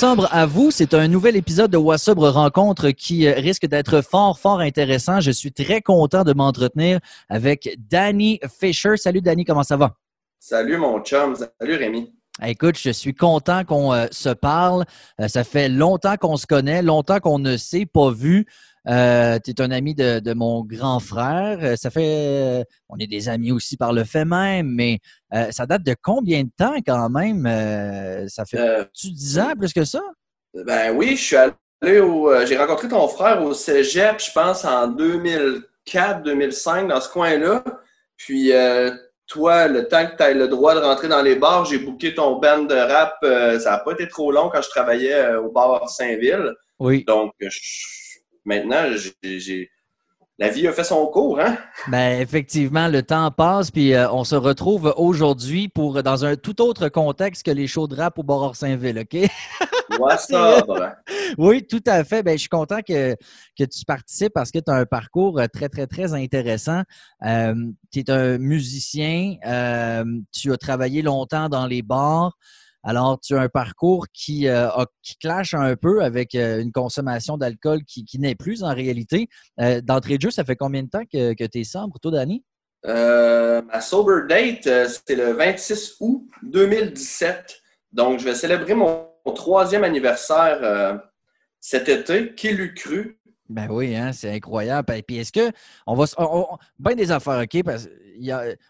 Wassobre à vous. C'est un nouvel épisode de Wassobre Rencontre qui euh, risque d'être fort, fort intéressant. Je suis très content de m'entretenir avec Danny Fisher. Salut Danny, comment ça va? Salut mon chum. Salut Rémi. Écoute, je suis content qu'on euh, se parle. Euh, ça fait longtemps qu'on se connaît, longtemps qu'on ne s'est pas vu. Euh, tu es un ami de, mon grand frère. Euh, ça fait. Euh, on est des amis aussi par le fait même, mais ça date de combien de temps quand même? ça fait tu 10 ans plus que ça? Ben oui, je suis allé au. J'ai rencontré ton frère au Cégep, je pense, en 2004-2005, dans ce coin-là. Puis toi, le temps que tu as le droit de rentrer dans les bars, j'ai booké ton band de rap. ça n'a pas été trop long quand je travaillais au bar Saint-Ville. Oui. Donc, je maintenant, j'ai la vie a fait son cours, hein? Ben, effectivement, le temps passe, puis euh, on se retrouve aujourd'hui pour dans un tout autre contexte que les shows de rap au bord Saint-Ville, OK? oui, tout à fait. Ben, je suis content que, que tu participes parce que tu as un parcours euh, très, très, très intéressant. Euh, tu es un musicien, tu as travaillé longtemps dans les bars. Alors, tu as un parcours qui, euh, clash un peu avec euh, une consommation d'alcool qui, n'est plus en réalité. Euh, d'entrée de jeu, ça fait combien de temps que, que tu es sobre, toi, Danny? ma sober date, c'était le 26 août 2017. Donc, je vais célébrer mon, troisième anniversaire cet été. Qui l'eût cru? Ben oui, hein, c'est incroyable. Et puis est-ce que on va bien des affaires, OK? Parce,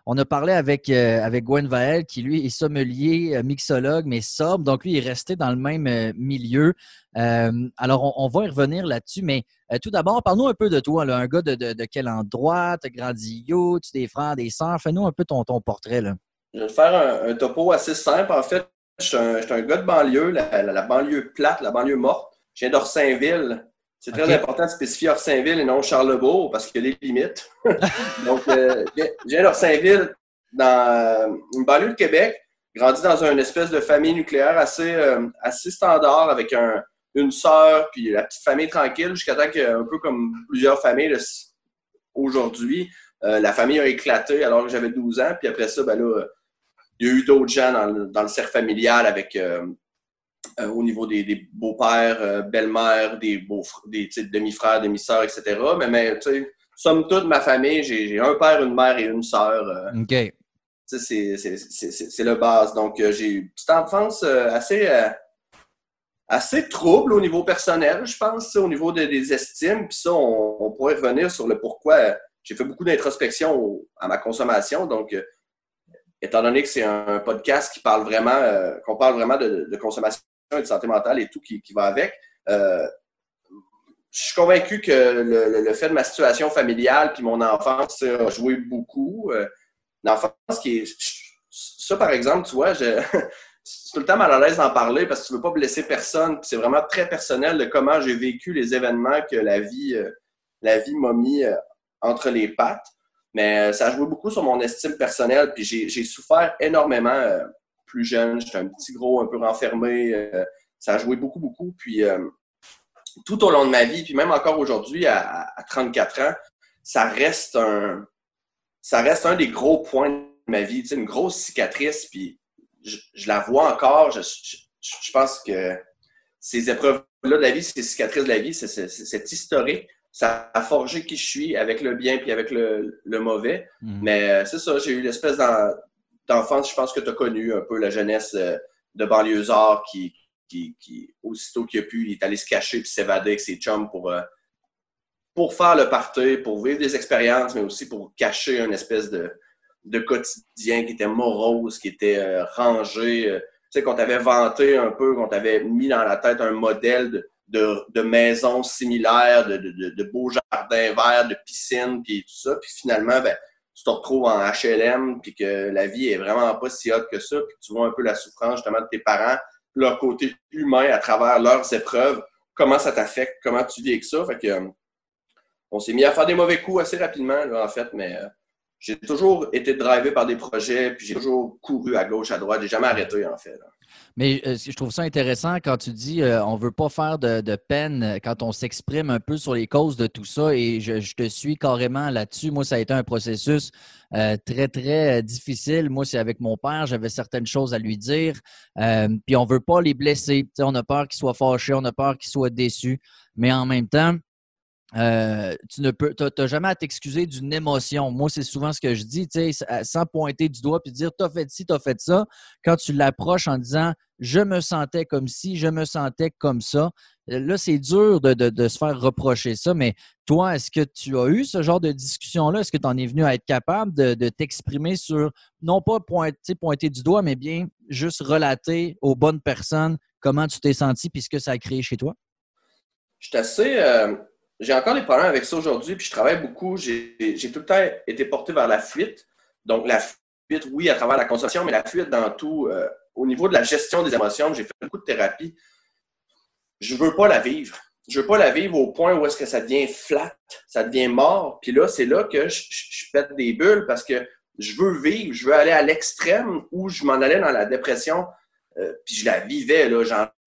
on a parlé avec, euh, avec Gwen Vael, qui lui est sommelier, euh, mixologue, mais sobre. Donc lui, il est resté dans le même euh, milieu. alors, on, va y revenir là-dessus. Mais tout d'abord, parle-nous un peu de toi. un gars de, quel endroit? Tu grandi où? Tu des frères, des sœurs? Fais-nous un peu ton, ton portrait. Là. Je vais faire un, topo assez simple. En fait, je suis un, gars de banlieue, la, banlieue plate, la banlieue morte. Je viens d'Orsainville. C'est très important de spécifier Orsainville et non Charlebourg parce qu'il y a des limites. Donc, euh, je viens d'Orsainville, dans une banlieue de Québec, grandi dans une espèce de famille nucléaire assez, euh, assez standard avec un, une sœur, puis la petite famille tranquille, jusqu'à temps qu'un peu comme plusieurs familles aujourd'hui, euh, la famille a éclaté alors que j'avais 12 ans. Puis après ça, ben là, il y a eu d'autres gens dans le, dans le cercle familial avec euh, au niveau des, beaux-pères, euh, belles-mères, des, beaux, des demi-frères, demi-sœurs, etc. Mais, mais tu sais, somme toute, ma famille, j'ai un père, une mère et une sœur. Euh. OK. C'est le base. Donc, j'ai une petite enfance assez, assez trouble au niveau personnel, je pense, au niveau des estimes. Puis ça, on, pourrait revenir sur le pourquoi. J'ai fait beaucoup d'introspection à ma consommation. Donc, étant donné que c'est un podcast qui parle vraiment, qu'on parle vraiment de, consommation de santé mentale et tout qui, va avec. Euh, je suis convaincu que le, fait de ma situation familiale puis mon enfance a joué beaucoup. Euh, l'enfance qui est. Ça, par exemple, tu vois, je, c'est tout le temps mal à l'aise d'en parler parce que tu ne veux pas blesser personne. C'est vraiment très personnel de comment j'ai vécu les événements que la vie, euh, la vie m'a mis entre les pattes. Mais ça a joué beaucoup sur mon estime personnelle. Puis j'ai souffert énormément plus jeune. J'étais un petit gros, un peu renfermé. Euh, ça a joué beaucoup, beaucoup. Puis euh, tout au long de ma vie, puis même encore aujourd'hui, à, 34 ans, ça reste un, ça reste un des gros points de ma vie. Tu sais, une grosse cicatrice, puis je, la vois encore. Je, je, pense que ces épreuves-là de la vie, ces cicatrices de la vie, c'est historique. Ça a forgé qui je suis avec le bien puis avec le, mauvais. Mm. Mais euh, c'est ça, j'ai eu l'espèce d'enfance, je pense que tu as connu un peu la jeunesse euh, de banlieusard qui, qui, aussitôt qu'il a pu, il est allé se cacher puis s'évader avec ses chums pour, euh, pour faire le party, pour vivre des expériences, mais aussi pour cacher une espèce de, de quotidien qui était morose, qui était euh, rangé. tu sais, qu'on t'avait vanté un peu, qu'on t'avait mis dans la tête un modèle de, de, maisons similaires, de, de, beaux jardins verts, de piscines, puis tout ça. Puis finalement, ben, tu te retrouves en HLM, puis que la vie est vraiment pas si haute que ça, puis tu vois un peu la souffrance justement de tes parents, leur côté humain à travers leurs épreuves, comment ça t'affecte, comment tu vis avec ça? Fait que, euh, on s'est mis à faire des mauvais coups assez rapidement, en fait, mais euh, j'ai toujours été drivé par des projets, puis j'ai toujours couru à gauche, à droite. J'ai jamais arrêté, en fait. Mais euh, je trouve ça intéressant quand tu dis euh, on ne veut pas faire de, peine euh, quand on s'exprime un peu sur les causes de tout ça. Et je, te suis carrément là-dessus. Moi, ça a été un processus très, très difficile. Moi, c'est avec mon père. J'avais certaines choses à lui dire. puis on ne veut pas les blesser. on a peur qu'ils soient fâchés, on a peur qu'ils soient déçus. Mais en même temps, euh, tu ne peux, t'as, jamais à t'excuser d'une émotion. Moi, c'est souvent ce que je dis, sans pointer du doigt puis dire t'as fait ci, t'as fait ça. Quand tu l'approches en disant je me sentais comme ci, je me sentais comme ça. Là, c'est dur de, se faire reprocher ça, mais toi, est-ce que tu as eu ce genre de discussion-là? Est-ce que tu en es venu à être capable de, t'exprimer sur, non pas pointer, pointer du doigt, mais bien juste relater aux bonnes personnes comment tu t'es senti puis ce que ça a créé chez toi? Je suis assez. Euh, j'ai encore des problèmes avec ça aujourd'hui, puis je travaille beaucoup. J'ai tout le temps été porté vers la fuite. Donc, la fuite, oui, à travers la consommation, mais la fuite dans tout. Euh, au niveau de la gestion des émotions, j'ai fait beaucoup de thérapie. Je ne veux pas la vivre. Je ne veux pas la vivre au point où est-ce que ça devient flat, ça devient mort. Puis là, c'est là que je, je, pète des bulles parce que je veux vivre, je veux aller à l'extrême où je m'en allais dans la dépression, euh, puis je la vivais,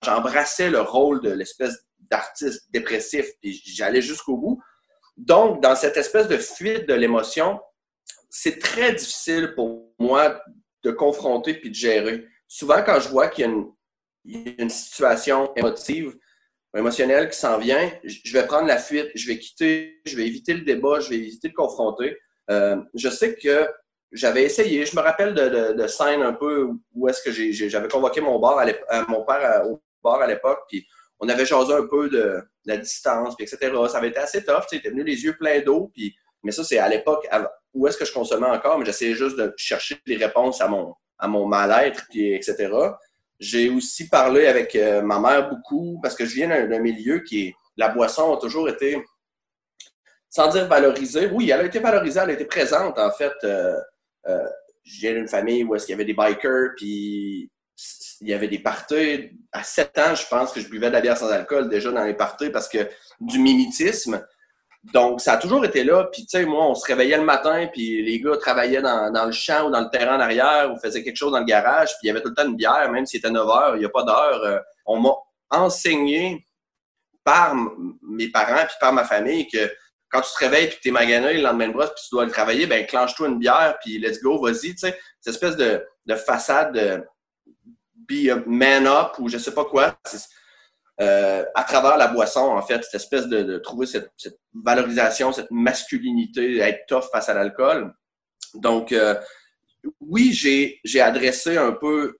j'embrassais le rôle de l'espèce d'artiste dépressif, puis j'allais jusqu'au bout. Donc, dans cette espèce de fuite de l'émotion, c'est très difficile pour moi de confronter puis de gérer. Souvent, quand je vois qu'il y a une, situation émotive, émotionnelle qui s'en vient, je vais prendre la fuite, je vais quitter, je vais éviter le débat, je vais éviter de confronter. Euh, je sais que j'avais essayé, je me rappelle de, de, scènes un peu où est-ce que j'avais convoqué mon, bar à mon père au bar à l'époque, puis on avait jasé un peu de, la distance, puis etc. Ça avait été assez tough. Tu sais, venu les yeux pleins d'eau, puis mais ça, c'est à l'époque où est-ce que je consommais encore, mais j'essayais juste de chercher des réponses à mon, à mon mal-être, puis etc. J'ai aussi parlé avec euh, ma mère beaucoup, parce que je viens d'un milieu qui est. La boisson a toujours été, sans dire valorisée. Oui, elle a été valorisée, elle a été présente, en fait. Euh, euh, je viens d'une famille où est-ce qu'il y avait des bikers, puis il y avait des parties. À 7 ans, je pense que je buvais de la bière sans alcool déjà dans les parties parce que du mimétisme. Donc, ça a toujours été là. Puis, tu sais, moi, on se réveillait le matin, puis les gars travaillaient dans, le champ ou dans le terrain en arrière ou faisaient quelque chose dans le garage, puis il y avait tout le temps une bière, même si c'était 9 heures, il n'y a pas d'heure. Euh, on m'a enseigné par mes parents puis par ma famille que quand tu te réveilles puis que tu es magané le lendemain de brosse puis tu dois le travailler, ben clenche-toi une bière puis let's go, vas-y, tu sais. Cette espèce de, de façade de, man up ou je sais pas quoi. Euh, à travers la boisson, en fait, cette espèce de, trouver cette, valorisation, cette masculinité, être tough face à l'alcool. Donc, euh, oui, j'ai adressé un peu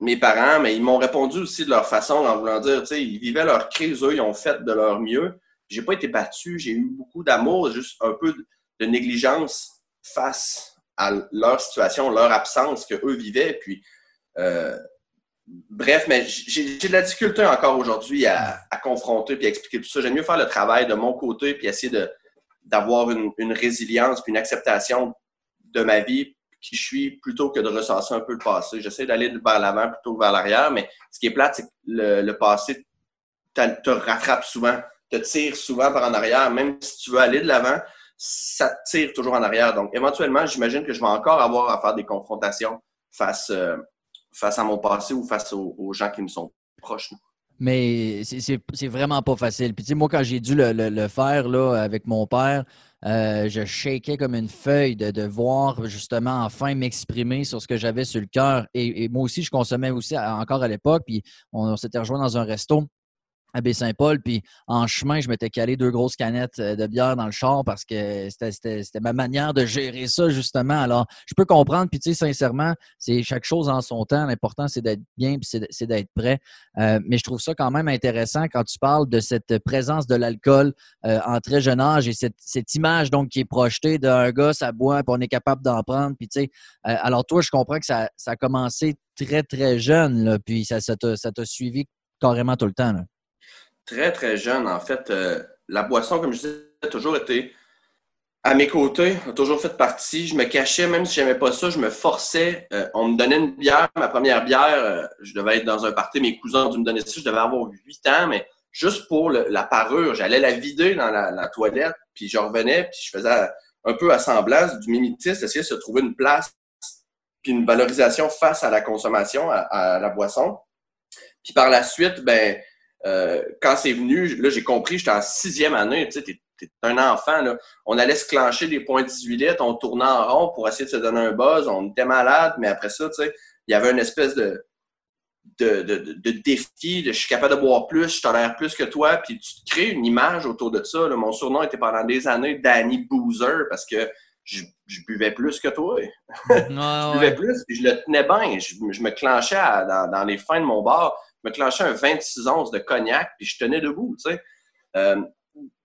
mes parents, mais ils m'ont répondu aussi de leur façon en voulant dire, tu sais, ils vivaient leur crise, eux, ils ont fait de leur mieux. J'ai pas été battu, j'ai eu beaucoup d'amour, juste un peu de négligence face à leur situation, leur absence que eux vivaient. Puis euh, bref, mais j'ai de la difficulté encore aujourd'hui à, confronter puis à expliquer tout ça. J'aime mieux faire le travail de mon côté puis essayer d'avoir une, résilience puis une acceptation de ma vie qui je suis plutôt que de recenser un peu le passé. J'essaie d'aller vers l'avant plutôt que vers l'arrière, mais ce qui est plate, c'est que le, passé te rattrape souvent, te tire souvent par en arrière. Même si tu veux aller de l'avant, ça te tire toujours en arrière. Donc, éventuellement, j'imagine que je vais encore avoir à faire des confrontations face, euh, face à mon passé ou face aux, gens qui me sont proches. Mais c'est vraiment pas facile. Puis, tu sais, moi, quand j'ai dû le, faire là, avec mon père, euh, je shakeais comme une feuille de, voir justement enfin m'exprimer sur ce que j'avais sur le cœur. Et, moi aussi, je consommais aussi encore à l'époque. Puis, on s'était rejoint dans un resto à Baie-Saint-Paul. Puis en chemin, je m'étais calé deux grosses canettes euh, de bière dans le char parce que c'était ma manière de gérer ça, justement. Alors, je peux comprendre. Puis, tu sais, sincèrement, c'est chaque chose en son temps. L'important, c'est d'être bien puis c'est d'être prêt. Euh, mais je trouve ça quand même intéressant quand tu parles de cette présence de l'alcool euh, en très jeune âge et cette, cette, image donc qui est projetée d'un gars, ça boit, puis on est capable d'en prendre. Puis, tu sais, alors toi, je comprends que ça, ça, a commencé très, très jeune, là, puis ça t'a ça suivi carrément tout le temps. Là très, très jeune, en fait, euh, la boisson, comme je disais, a toujours été à mes côtés, a toujours fait partie. Je me cachais, même si je n'aimais pas ça, je me forçais. Euh, on me donnait une bière, ma première bière, euh, je devais être dans un party, mes cousins ont dû me donner ça, je devais avoir 8 ans, mais juste pour la parure, j'allais la vider dans la, toilette, puis je revenais, puis je faisais un peu assemblage du mimétisme, essayer de se trouver une place puis une valorisation face à la consommation, à, la boisson. Puis par la suite, ben, euh, quand c'est venu, là, j'ai compris, j'étais en sixième année, tu sais, t'es, un enfant, là. On allait se clencher des points 18 litres, on tournait en rond pour essayer de se donner un buzz, on était malade, mais après ça, tu sais, il y avait une espèce de, de, de, de, défi, de je suis capable de boire plus, je tolère plus que toi, puis tu te crées une image autour de ça. Mon surnom était pendant des années Danny Boozer parce que je, buvais plus que toi. je buvais plus, puis je le tenais bien. Je, me clenchais dans, les fins de mon bar, je me clenchais un 26 onces de cognac, puis je tenais debout, tu sais. Euh,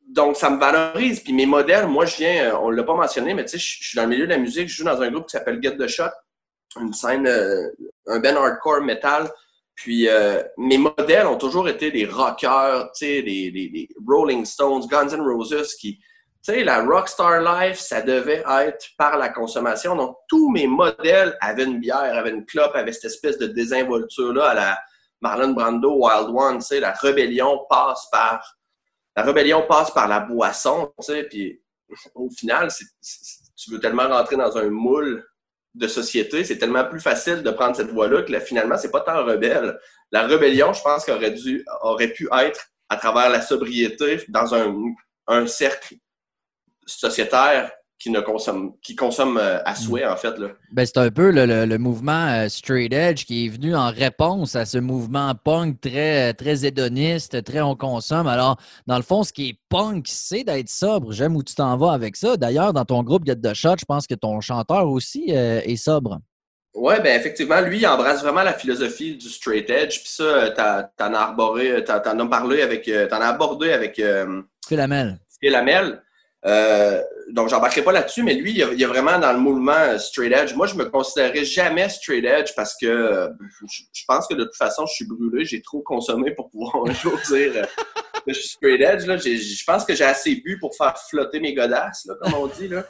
donc, ça me valorise. Puis mes modèles, moi, je viens, euh, on ne l'a pas mentionné, mais tu sais, je, suis dans le milieu de la musique, je joue dans un groupe qui s'appelle Get the Shot, une scène, euh, un band hardcore metal puis mes modèles ont toujours été des rockers, tu sais, des, Rolling Stones, Guns N' Roses, qui, tu sais, la rockstar life, ça devait être par la consommation. Donc, tous mes modèles avaient une bière, avaient une clope, avaient cette espèce de désinvolture-là à la Marlon Brando, Wild One, tu la rébellion passe par... La rébellion passe par la boisson, tu sais, puis au final, tu veux tellement rentrer dans un moule de société, c'est tellement plus facile de prendre cette voie-là que là, finalement, c'est pas tant rebelle. La rébellion, je pense qu'aurait aurait pu être à travers la sobriété dans un cercle sociétaire qui ne consomme, qui euh, à mm. souhait, en fait. Là. Ben, c'est un peu le, mouvement euh, straight edge qui est venu en réponse à ce mouvement punk très, très hédoniste, très on consomme. Alors, dans le fond, ce qui est punk, c'est d'être sobre. J'aime où tu t'en vas avec ça. D'ailleurs, dans ton groupe Get the Shot, je pense que ton chanteur aussi euh, est sobre. Oui, ben effectivement, lui, il embrasse vraiment la philosophie du straight edge. Puis ça, t'en as arboré, t'en as parlé avec, t'en as abordé avec Phil Hamel. Phil. Euh, donc, j'embarquerai pas là-dessus, mais lui, il y, a, vraiment dans le mouvement straight edge. Moi, je me considérais jamais straight edge parce que euh, je, pense que de toute façon, je suis brûlé. J'ai trop consommé pour pouvoir un jour dire euh, que je suis straight edge. Là. Je pense que j'ai assez bu pour faire flotter mes godasses, là, comme on dit. Là.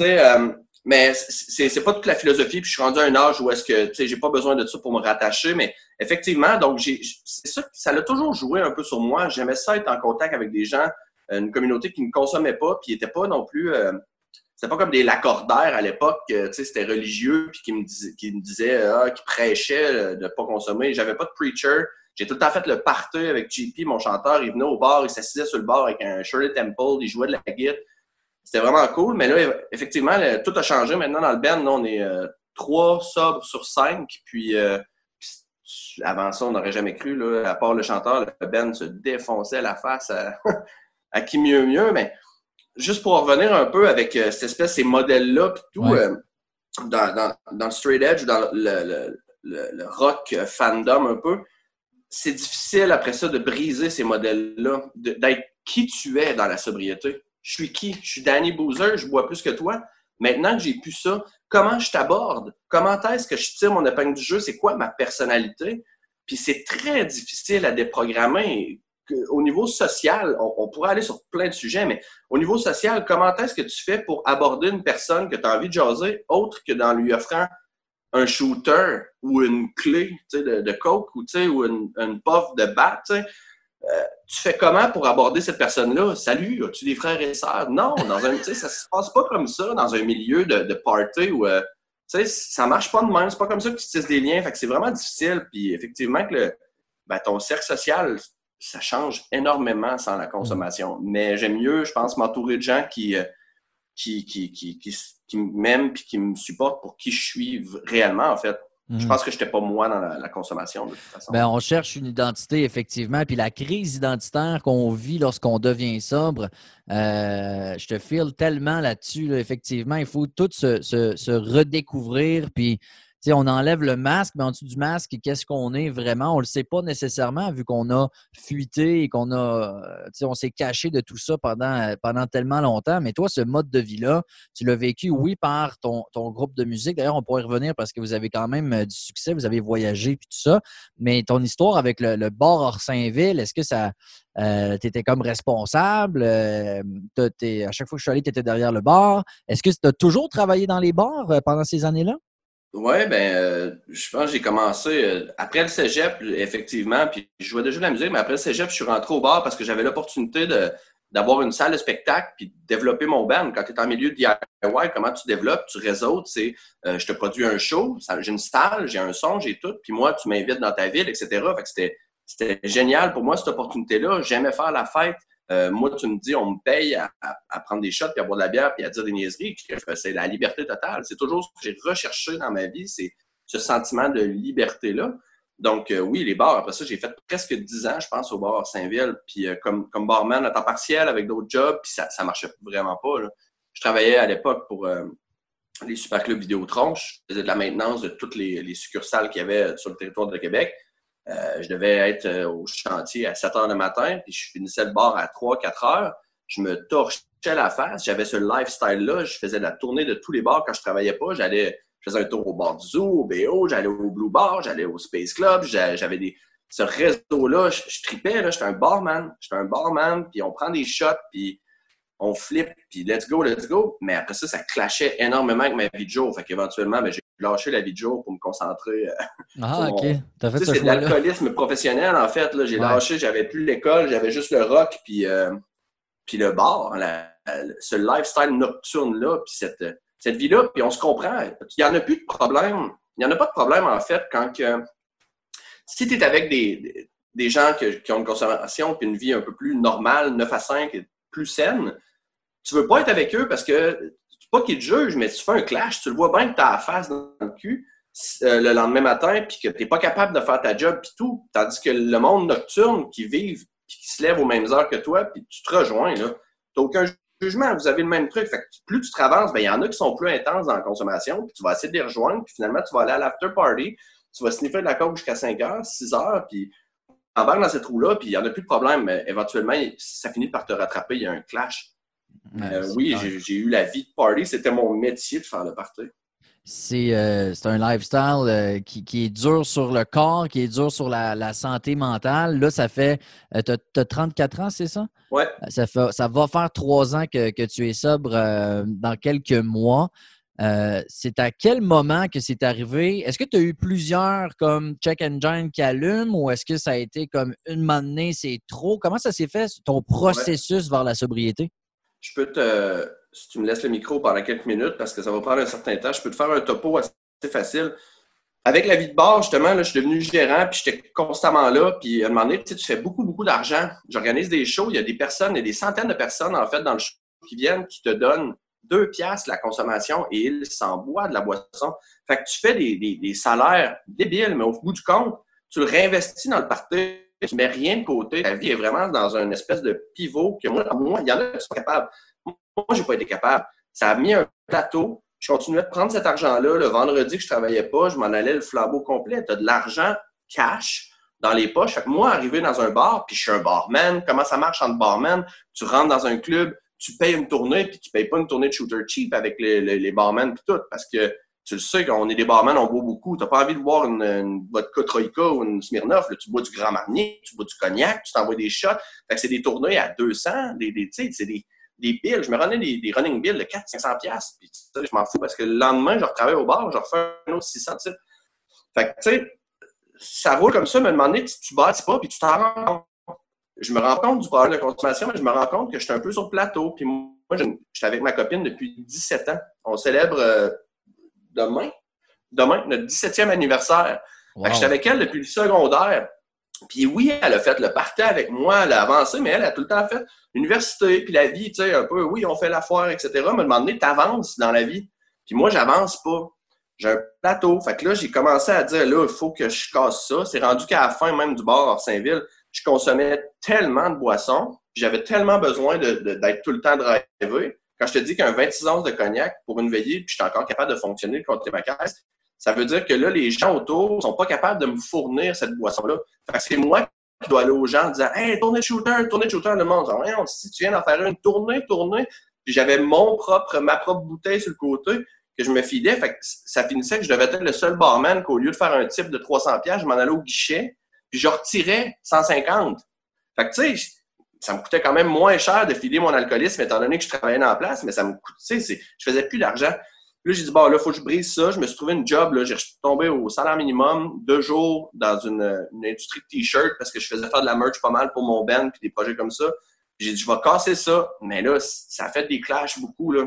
euh, mais c'est pas toute la philosophie. Puis je suis rendu à un âge où est-ce que, tu sais, j'ai pas besoin de ça pour me rattacher. Mais effectivement, donc, c'est ça, ça l'a toujours joué un peu sur moi. J'aimais ça être en contact avec des gens une communauté qui ne consommait pas, puis n'était pas non plus. Euh, c'était pas comme des lacordaires à l'époque, tu sais, c'était religieux, puis qui me, qui me disaient, ah, qui prêchaient euh, de pas consommer. J'avais pas de preacher. J'ai tout le temps fait le party avec JP, mon chanteur. Il venait au bar, il s'assisait sur le bar avec un Shirley Temple, il jouait de la guitare. C'était vraiment cool, mais là, effectivement, tout a changé. Maintenant, dans le band, on est euh, trois sobres sur cinq, puis avant ça, on n'aurait jamais cru, là, à part le chanteur, le band se défonçait la face à, à qui mieux mieux, mais juste pour revenir un peu avec euh, cette espèce, ces modèles-là, puis tout, euh, dans, le straight edge, dans le, rock fandom un peu, c'est difficile après ça de briser ces modèles-là, d'être qui tu es dans la sobriété. Je suis qui? Je suis Danny Boozer, je bois plus que toi. Maintenant que j'ai pu ça, comment je t'aborde? Comment est-ce que je tire mon épingle du jeu? C'est quoi ma personnalité? Puis c'est très difficile à déprogrammer au niveau social, on, pourrait aller sur plein de sujets, mais au niveau social, comment est-ce que tu fais pour aborder une personne que tu as envie de jaser autre que dans lui offrant un shooter ou une clé de, coke ou, ou une, une puff de bat? Euh, tu fais comment pour aborder cette personne-là? Salut, as-tu des frères et sœurs? Non, dans un, ça se passe pas comme ça dans un milieu de, de party où euh, ça marche pas de même. C'est pas comme ça que tu tisses des liens. C'est vraiment difficile. Puis effectivement, que ben, ton cercle social, ça change énormément sans la consommation. Mais j'aime mieux, je pense, m'entourer de gens qui, euh, qui, qui, qui, qui, m'aiment et qui me supportent pour qui je suis réellement, en fait. Je mhm. pense que je n'étais pas moi dans la, consommation, de toute façon. Bien, on cherche une identité, effectivement. Puis la crise identitaire qu'on vit lorsqu'on devient sobre, euh, je te file tellement là-dessus. Effectivement, il faut tout se, se, se redécouvrir. Puis on enlève le masque, mais en dessous du masque, qu'est-ce qu'on est vraiment? On ne le sait pas nécessairement vu qu'on a fuité et qu'on a, on s'est caché de tout ça pendant, pendant tellement longtemps. Mais toi, ce mode de vie-là, tu l'as vécu, oui, par ton, groupe de musique. D'ailleurs, on pourrait revenir parce que vous avez quand même euh, du succès, vous avez voyagé et tout ça. Mais ton histoire avec le, le bar Orsainville, est-ce que ça, euh, tu étais comme responsable? Euh, à chaque fois que je suis allé, tu étais derrière le bar. Est-ce que tu as toujours travaillé dans les bars pendant ces années-là? Oui, ben, euh, je pense que j'ai commencé euh, après le cégep, effectivement, puis je jouais déjà de la musique, mais après le cégep, je suis rentré au bar parce que j'avais l'opportunité d'avoir une salle de spectacle puis de développer mon band. Quand tu es en milieu de DIY, comment tu développes, tu réseaux, c'est euh, je te produis un show, j'ai une salle, j'ai un son, j'ai tout, puis moi, tu m'invites dans ta ville, etc. Fait c'était génial pour moi, cette opportunité-là. J'aimais faire la fête. Euh, moi, tu me dis, on me paye à, prendre des shots, puis à boire de la bière, puis à dire des niaiseries. C'est la liberté totale. C'est toujours ce que j'ai recherché dans ma vie, c'est ce sentiment de liberté-là. Donc, euh, oui, les bars. Après ça, j'ai fait presque 10 ans, je pense, au bar Saint-Ville. Puis, euh, comme, comme barman à temps partiel avec d'autres jobs, puis ça, ça marchait vraiment pas. Je travaillais à l'époque pour euh, les super clubs Vidéotron. Je faisais de la maintenance de toutes les, succursales qu'il y avait sur le territoire de Québec. Je devais être au chantier à 7 heures le matin, puis je finissais le bar à 3-4 heures. Je me torchais la face. J'avais ce lifestyle-là. Je faisais la tournée de tous les bars quand je travaillais pas. J'allais je faisais un tour au bord du zoo, au BO, j'allais au Blue Bar, j'allais au Space Club, j'avais des. Ce réseau-là, je, je tripais, là, j'étais un barman. J'étais un barman, puis on prend des shots, puis on flippe, puis let's go, let's go. Mais après ça, ça clashait énormément avec ma vie de jour. Fait qu'éventuellement, ben, j'ai lâché la vie de jour pour me concentrer. Euh, ah, OK. T'as fait C'est de l'alcoolisme professionnel, en fait. J'ai lâché, j'avais plus l'école, j'avais juste le rock, puis, euh, puis le bar. ce lifestyle nocturne-là, puis cette cette vie-là, puis on se comprend. Il n'y en a plus de problème. Il n'y en a pas de problème, en fait, quand que, si tu es avec des, des gens qui ont une consommation puis une vie un peu plus normale, 9 à 5, plus saine, tu veux pas être avec eux parce que, pas qu'ils te jugent, mais tu fais un clash, tu le vois bien que tu as la face dans le cul euh, le lendemain matin, puis que tu n'es pas capable de faire ta job, puis tout. Tandis que le monde nocturne qui vivent, puis qui se lève aux mêmes heures que toi, puis tu te rejoins, là. Tu n'as aucun jugement, vous avez le même truc. Fait que plus tu te avances, ben, il y en a qui sont plus intenses dans la consommation, puis tu vas essayer de les rejoindre, puis finalement, tu vas aller à l'after party, tu vas sniffer de la coke jusqu'à 5 heures, 6 heures, puis embarque dans cette roue-là, puis il n'y en a plus de problème, mais éventuellement, ça finit par te rattraper, il y a un clash. Euh, oui, j'ai eu la vie de party, c'était mon métier de faire le party. Euh, c'est un lifestyle euh, qui, est dur sur le corps, qui est dur sur la, santé mentale. Là, ça fait. Euh, tu as, 34 ans, c'est ça? Oui. Ça, ça va faire trois ans que, tu es sobre dans quelques mois. c'est à quel moment que c'est arrivé? Est-ce que tu as eu plusieurs comme check engine qui allument ou est-ce que ça a été comme une manée, c'est trop? Comment ça s'est fait, ton processus vers la sobriété? Je peux te si tu me laisses le micro pendant quelques minutes, parce que ça va prendre un certain temps, je peux te faire un topo assez facile. Avec la vie de bar, justement, là, je suis devenu gérant, puis j'étais constamment là. Puis à un moment donné, tu, fais beaucoup, beaucoup d'argent. J'organise des shows, il y a des personnes, il y a des centaines de personnes, en fait, dans le show qui viennent, qui te donnent deux piastres la consommation et ils s'en boivent de la boisson. Fait que tu fais des, salaires débiles, mais au bout du compte, tu le réinvestis dans le party, tu mets rien de côté. Ta vie est vraiment dans une espèce de pivot que moi, moi il y en a qui sont capables. Moi, j'ai pas été capable. Ça a mis un plateau. Je continuais de prendre cet argent-là. Le vendredi que je travaillais pas, je m'en allais le flambeau complet. Tu as de l'argent cash dans les poches. Moi, arrivé dans un bar, puis je suis un barman, comment ça marche en barman? Tu rentres dans un club, tu payes une tournée, puis tu payes pas une tournée de shooter cheap avec les, les, barmen et tout, parce que tu le sais, quand on est des barman, on boit beaucoup. Tu n'as pas envie de boire une, une vodka Troika ou une Smirnoff. tu bois du Grand Marnier, tu bois du cognac, tu t'envoies des shots. Fait que c'est des tournées à 200, des, des, c'est des, des bills. Je me rendais des, running bills de 400-500$. Puis je m'en fous parce que le lendemain, je retravaille au bar, je refais un autre 600 Fait que, tu sais, ça roule comme ça, me demander, tu, tu bâtis pas, puis tu t'en rends compte. Je me rends compte du problème de consommation, mais je me rends compte que je suis un peu sur le plateau. Puis moi, je, suis avec ma copine depuis 17 ans. On célèbre euh, demain, demain, notre 17e anniversaire. Je suis avec elle depuis le secondaire. Puis oui, elle a fait le party avec moi, elle a avancé, mais elle a tout le temps fait l'université, puis la vie, tu sais, un peu, oui, on fait la foire, etc. Mais demander, t'avances dans la vie. Puis moi, j'avance pas. J'ai un plateau. Fait que là, j'ai commencé à dire, là, il faut que je casse ça. C'est rendu qu'à la fin même du bar à Saint-Ville, je consommais tellement de boissons, j'avais tellement besoin d'être tout le temps drivé. Quand je te dis qu'un 26 onces de cognac pour une veillée, puis je suis encore capable de fonctionner contre ma caisse, ça veut dire que là, les gens autour sont pas capables de me fournir cette boisson-là. c'est moi qui dois aller aux gens en disant Hey, tournée de shooter, tournée de shooter, le monde. si tu viens d'en faire une tournée, tournée, puis j'avais mon propre, ma propre bouteille sur le côté que je me filais. Fait que ça finissait que je devais être le seul barman qu'au lieu de faire un type de 300$, je m'en allais au guichet, puis je retirais 150. Fait que tu sais, ça me coûtait quand même moins cher de filer mon alcoolisme étant donné que je travaillais dans la place, mais ça me coûtait, je faisais plus d'argent. Là, j'ai dit, bon, là, faut que je brise ça. Je me suis trouvé une job. Là, j'ai tombé au salaire minimum, deux jours dans une, industrie de t-shirt parce que je faisais faire de la merch pas mal pour mon band puis des projets comme ça. J'ai dit, je vais casser ça. Mais là, ça a fait des clashs beaucoup. Là.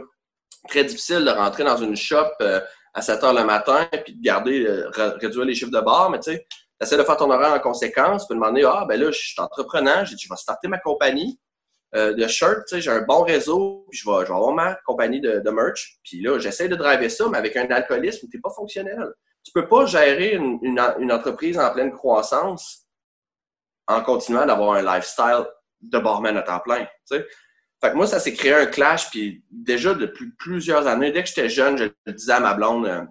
Très difficile de rentrer dans une shop euh, à 7 heures le matin puis de garder, euh, réduire les chiffres de bord. Mais tu sais, essaies de faire ton horaire en conséquence. Tu peux demander, ah, ben là, je suis entrepreneur. Je vais starter ma compagnie. Euh, de shirt, j'ai un bon réseau, puis je vais, je vais avoir ma compagnie de, merch. Puis là, j'essaie de driver ça, mais avec un alcoolisme, tu n'es pas fonctionnel. Tu peux pas gérer une, une, entreprise en pleine croissance en continuant d'avoir un lifestyle de barman à temps plein. Fait que moi, ça s'est créé un clash, puis déjà depuis plusieurs années, dès que j'étais jeune, je le disais à ma blonde, euh,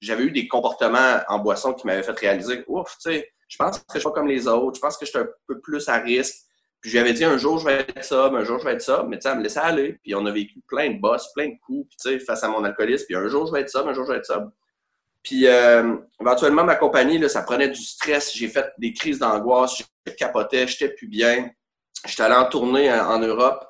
j'avais eu des comportements en boisson qui m'avaient fait réaliser, ouf, tu sais, je pense que je suis pas comme les autres, je pense que je suis un peu plus à risque. Puis je lui avais dit un jour je vais être ça, un jour je vais être ça, mais tu sais, elle me laissait aller. Puis on a vécu plein de bosses, plein de coups, tu sais, face à mon alcoolisme. Puis un jour je vais être ça, un jour je vais être ça. Puis euh, éventuellement, ma compagnie, là, ça prenait du stress. J'ai fait des crises d'angoisse, je capotais, j'étais plus bien. J'étais allé en tournée en, Europe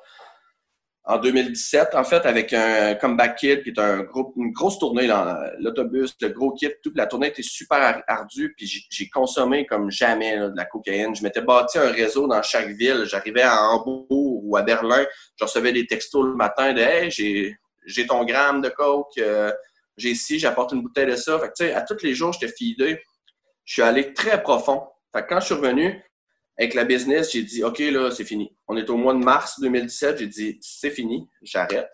en 2017, en fait, avec un Comeback Kid, qui est un groupe, une grosse tournée dans l'autobus, le gros kit, toute la tournée était super ardue, puis j'ai consommé comme jamais de la cocaïne. Je m'étais bâti un réseau dans chaque ville. J'arrivais à Hambourg ou à Berlin, je recevais des textos le matin de Hey, j'ai ton gramme de coke, euh, j'ai ici, j'apporte une bouteille de ça. Fait que, à tous les jours, j'étais fidé. Je suis allé très profond. Fait que quand je suis revenu, avec la business, j'ai dit, OK, là, c'est fini. On est au mois de mars 2017. J'ai dit, c'est fini, j'arrête.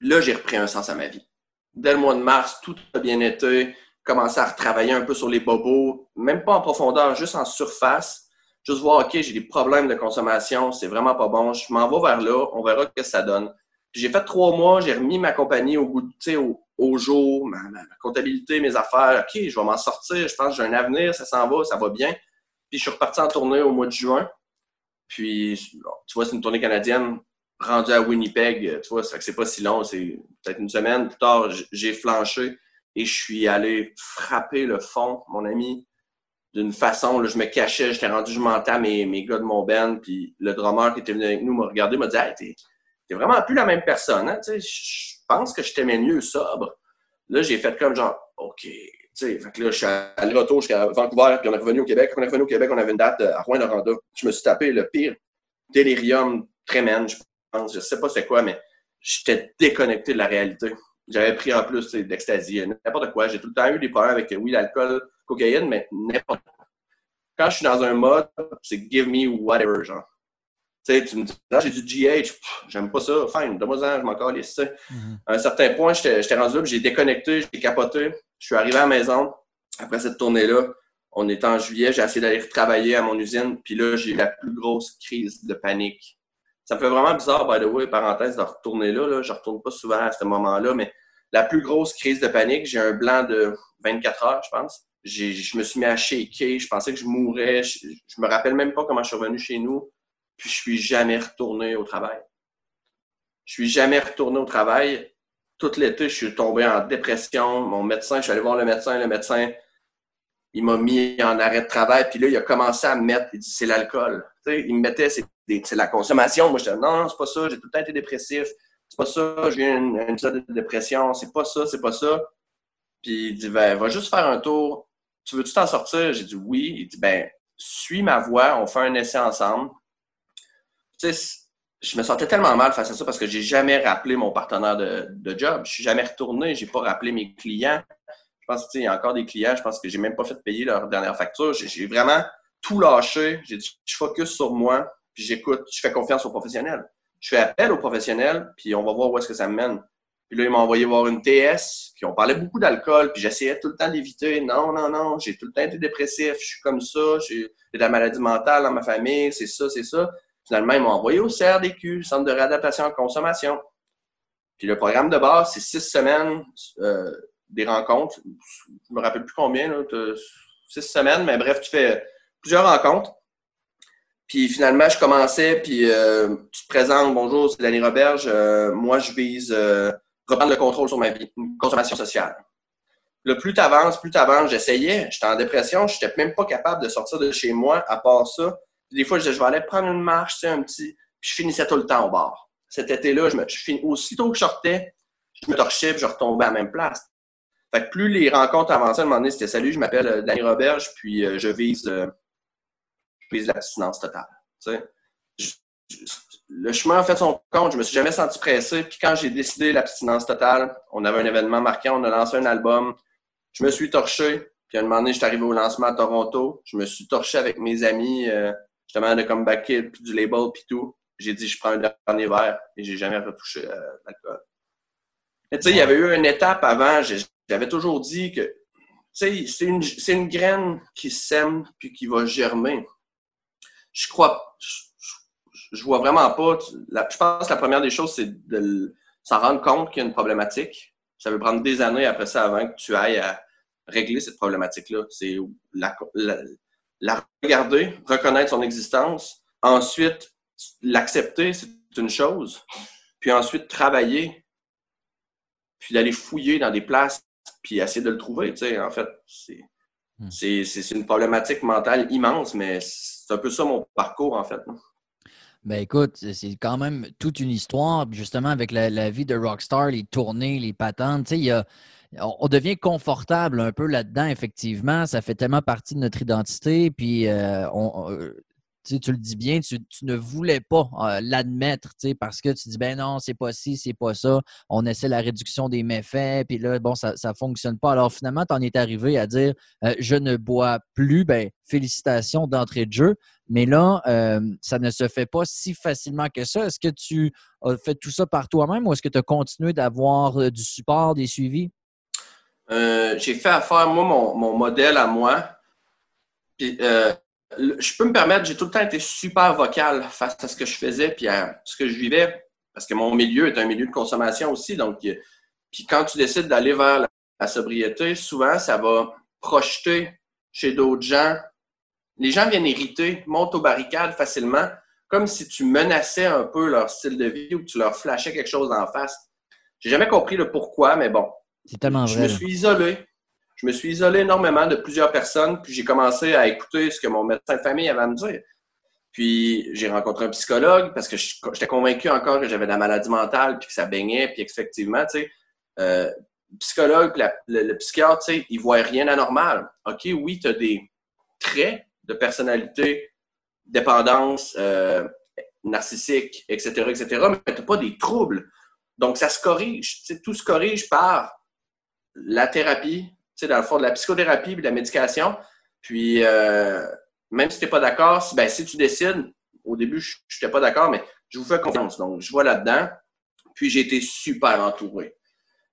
Là, j'ai repris un sens à ma vie. Dès le mois de mars, tout a bien été. Commencé à retravailler un peu sur les bobos, même pas en profondeur, juste en surface. Juste voir, OK, j'ai des problèmes de consommation, c'est vraiment pas bon. Je m'en vais vers là, on verra ce que ça donne. J'ai fait trois mois, j'ai remis ma compagnie au goût, au, au jour, ma, ma, comptabilité, mes affaires. OK, je vais m'en sortir, je pense que j'ai un avenir, ça s'en va, ça va bien. Puis je suis reparti en tournée au mois de juin. Puis, tu vois, c'est une tournée canadienne rendue à Winnipeg. Tu vois, ça fait que c'est pas si long, c'est peut-être une semaine plus tard, j'ai flanché et je suis allé frapper le fond, mon ami, d'une façon, là, je me cachais, j'étais rendu, je mentais mes, gars de mon band, puis le drummer qui était venu avec nous m'a regardé, m'a dit Hey, t'es, vraiment plus la même personne, hein? je pense que je t'aimais mieux sobre. Là, j'ai fait comme genre, OK, fait que là, je suis allé retour jusqu'à Vancouver, puis on est revenu au Québec. Quand on est revenu au Québec, on avait une date euh, à Rouen-Noranda. Je me suis tapé le pire délirium tremendous, je pense. Je sais pas c'est quoi, mais j'étais déconnecté de la réalité. J'avais pris en plus d'ecstasy, n'importe quoi. J'ai tout le temps eu des problèmes avec, oui, l'alcool, cocaïne, mais n'importe quoi. Quand je suis dans un mode, c'est give me whatever, genre. Tu sais, tu me dis, ah, j'ai du GH, j'aime pas ça, fine, donne-moi-en, je m'en calisse. Mm -hmm. À un certain point, j'étais rendu là, j'ai déconnecté, j'ai capoté. Je suis arrivé à la maison après cette tournée-là. On est en juillet, j'ai essayé d'aller travailler à mon usine, puis là, j'ai eu la plus grosse crise de panique. Ça me fait vraiment bizarre, by the way, parenthèse, de retourner là. là. Je ne retourne pas souvent à ce moment-là, mais la plus grosse crise de panique, j'ai un blanc de 24 heures, je pense. Je me suis mis à shaker, je pensais que je mourrais. Je, ne me rappelle même pas comment je suis revenu chez nous, puis je suis jamais retourné au travail. Je suis jamais retourné au travail tout l'été, je suis tombé en dépression. Mon médecin, je suis allé voir le médecin. Le médecin, il m'a mis en arrêt de travail. Puis là, il a commencé à me mettre, il dit, c'est l'alcool. il me mettait, c'est, la consommation. Moi, je disais, non, c'est pas ça, j'ai tout le temps été dépressif. C'est pas ça, j'ai eu une, une de dépression. C'est pas ça, c'est pas ça. Puis il dit, ben, va juste faire un tour. Tu veux-tu t'en sortir? J'ai dit oui. Il dit, ben, suis ma voix, on fait un essai ensemble. Tu sais, je me sentais tellement mal face à ça parce que j'ai jamais rappelé mon partenaire de, de job. Je suis jamais retourné, j'ai pas rappelé mes clients. Je pense qu'il y a encore des clients, je pense que j'ai même pas fait payer leur dernière facture. J'ai vraiment tout lâché. J'ai dit, je focus sur moi, puis j'écoute, je fais confiance aux professionnels. Je fais appel aux professionnels, puis on va voir où est-ce que ça me mène. Puis là, ils m'ont envoyé voir une TS, qui on parlait beaucoup d'alcool, puis j'essayais tout le temps d'éviter. Non, non, non, j'ai tout le temps été dépressif, je suis comme ça, j'ai de la maladie mentale dans ma famille, c'est ça, c'est ça. Finalement, ils m'ont envoyé au CRDQ, Centre de réadaptation en consommation. Puis le programme de base, c'est six semaines euh, des rencontres. Je me rappelle plus combien, six semaines, mais bref, tu fais plusieurs rencontres. Puis finalement, je commençais, puis euh, tu te présentes, bonjour, c'est Danny Roberge. Euh, moi, je vise reprendre le contrôle sur ma consommation sociale. Le plus tu avances, plus tu avances, j'essayais. J'étais en dépression, je n'étais même pas capable de sortir de chez moi à part ça des fois, je je vais aller prendre une marche, un petit. Puis je finissais tout le temps au bar. Cet été-là, je me, aussitôt que je sortais, je me torchais puis je retombais à la même place. Fait que plus les rencontres avançaient, à un moment donné, c'était Salut, je m'appelle euh, Danny Roberge, puis euh, je vise, euh, je vise l'abstinence totale. Le chemin a fait son compte. Je me suis jamais senti pressé. Puis quand j'ai décidé l'abstinence totale, on avait un événement marquant, on a lancé un album. Je me suis torché. Puis à un moment donné, je suis arrivé au lancement à Toronto. Je me suis torché avec mes amis, euh, justement, de Comeback Kid, puis du label, puis tout. J'ai dit, je prends un dernier verre et j'ai jamais retouché euh, l'alcool. Mais tu sais, il y avait eu une étape avant. J'avais toujours dit que, c'est une, une graine qui sème puis qui va germer. Je crois, je vois vraiment pas. je pense que la première des choses, c'est de s'en rendre compte qu'il y a une problématique. Ça veut prendre des années après ça avant que tu ailles à régler cette problématique-là. C'est la, regarder, reconnaître son existence, ensuite l'accepter, c'est une chose, puis ensuite travailler, puis d'aller fouiller dans des places, puis essayer de le trouver. Tu sais, en fait, c'est hmm. c'est une problématique mentale immense, mais c'est un peu ça mon parcours, en fait. Ben écoute, c'est quand même toute une histoire, justement, avec la, vie de Rockstar, les tournées, les patentes. Tu sais, on, devient confortable un peu là-dedans, effectivement. Ça fait tellement partie de notre identité. Puis, euh, euh, tu, le dis bien, tu, ne voulais pas euh, l'admettre, parce que tu dis, ben non, c'est pas ci, c'est pas ça. On essaie la réduction des méfaits, puis là, bon, ça ne fonctionne pas. Alors finalement, tu en es arrivé à dire, je ne bois plus, ben félicitations d'entrée de jeu. Mais là, ça ne se fait pas si facilement que ça. Est-ce que tu as fait tout ça par toi-même ou est-ce que tu as continué d'avoir du support, des suivis? J'ai fait affaire, moi, mon, mon modèle à moi. Puis, je peux me permettre, j'ai tout le temps été super vocal face à ce que je faisais puis à ce que je vivais, parce que mon milieu est un milieu de consommation aussi. Donc, puis quand tu décides d'aller vers la, sobriété, souvent, ça va projeter chez d'autres gens. Les gens viennent irriter, montent aux barricades facilement, comme si tu menaçais un peu leur style de vie ou que tu leur flashais quelque chose en face. J'ai jamais compris le pourquoi, mais bon. C'est tellement vrai. Je me suis isolé je me suis isolé énormément de plusieurs personnes, puis j'ai commencé à écouter ce que mon médecin de famille avait à me dire. Puis j'ai rencontré un psychologue parce que j'étais convaincu encore que j'avais de la maladie mentale, puis que ça baignait, puis effectivement, tu sais, euh, le psychologue, le, psychiatre, tu sais, il voit rien d'anormal. OK, oui, tu as des traits de personnalité, dépendance, euh, narcissique, etc., etc., mais tu n'as pas des troubles. Donc, ça se corrige. Tu sais, tout se corrige par la thérapie, dans le fond, de la psychothérapie et de la médication. Puis, euh, même si tu n'es pas d'accord, si, ben, si tu décides, au début, je n'étais pas d'accord, mais je vous fais confiance. Donc, je vois là-dedans. Puis, j'ai été super entouré.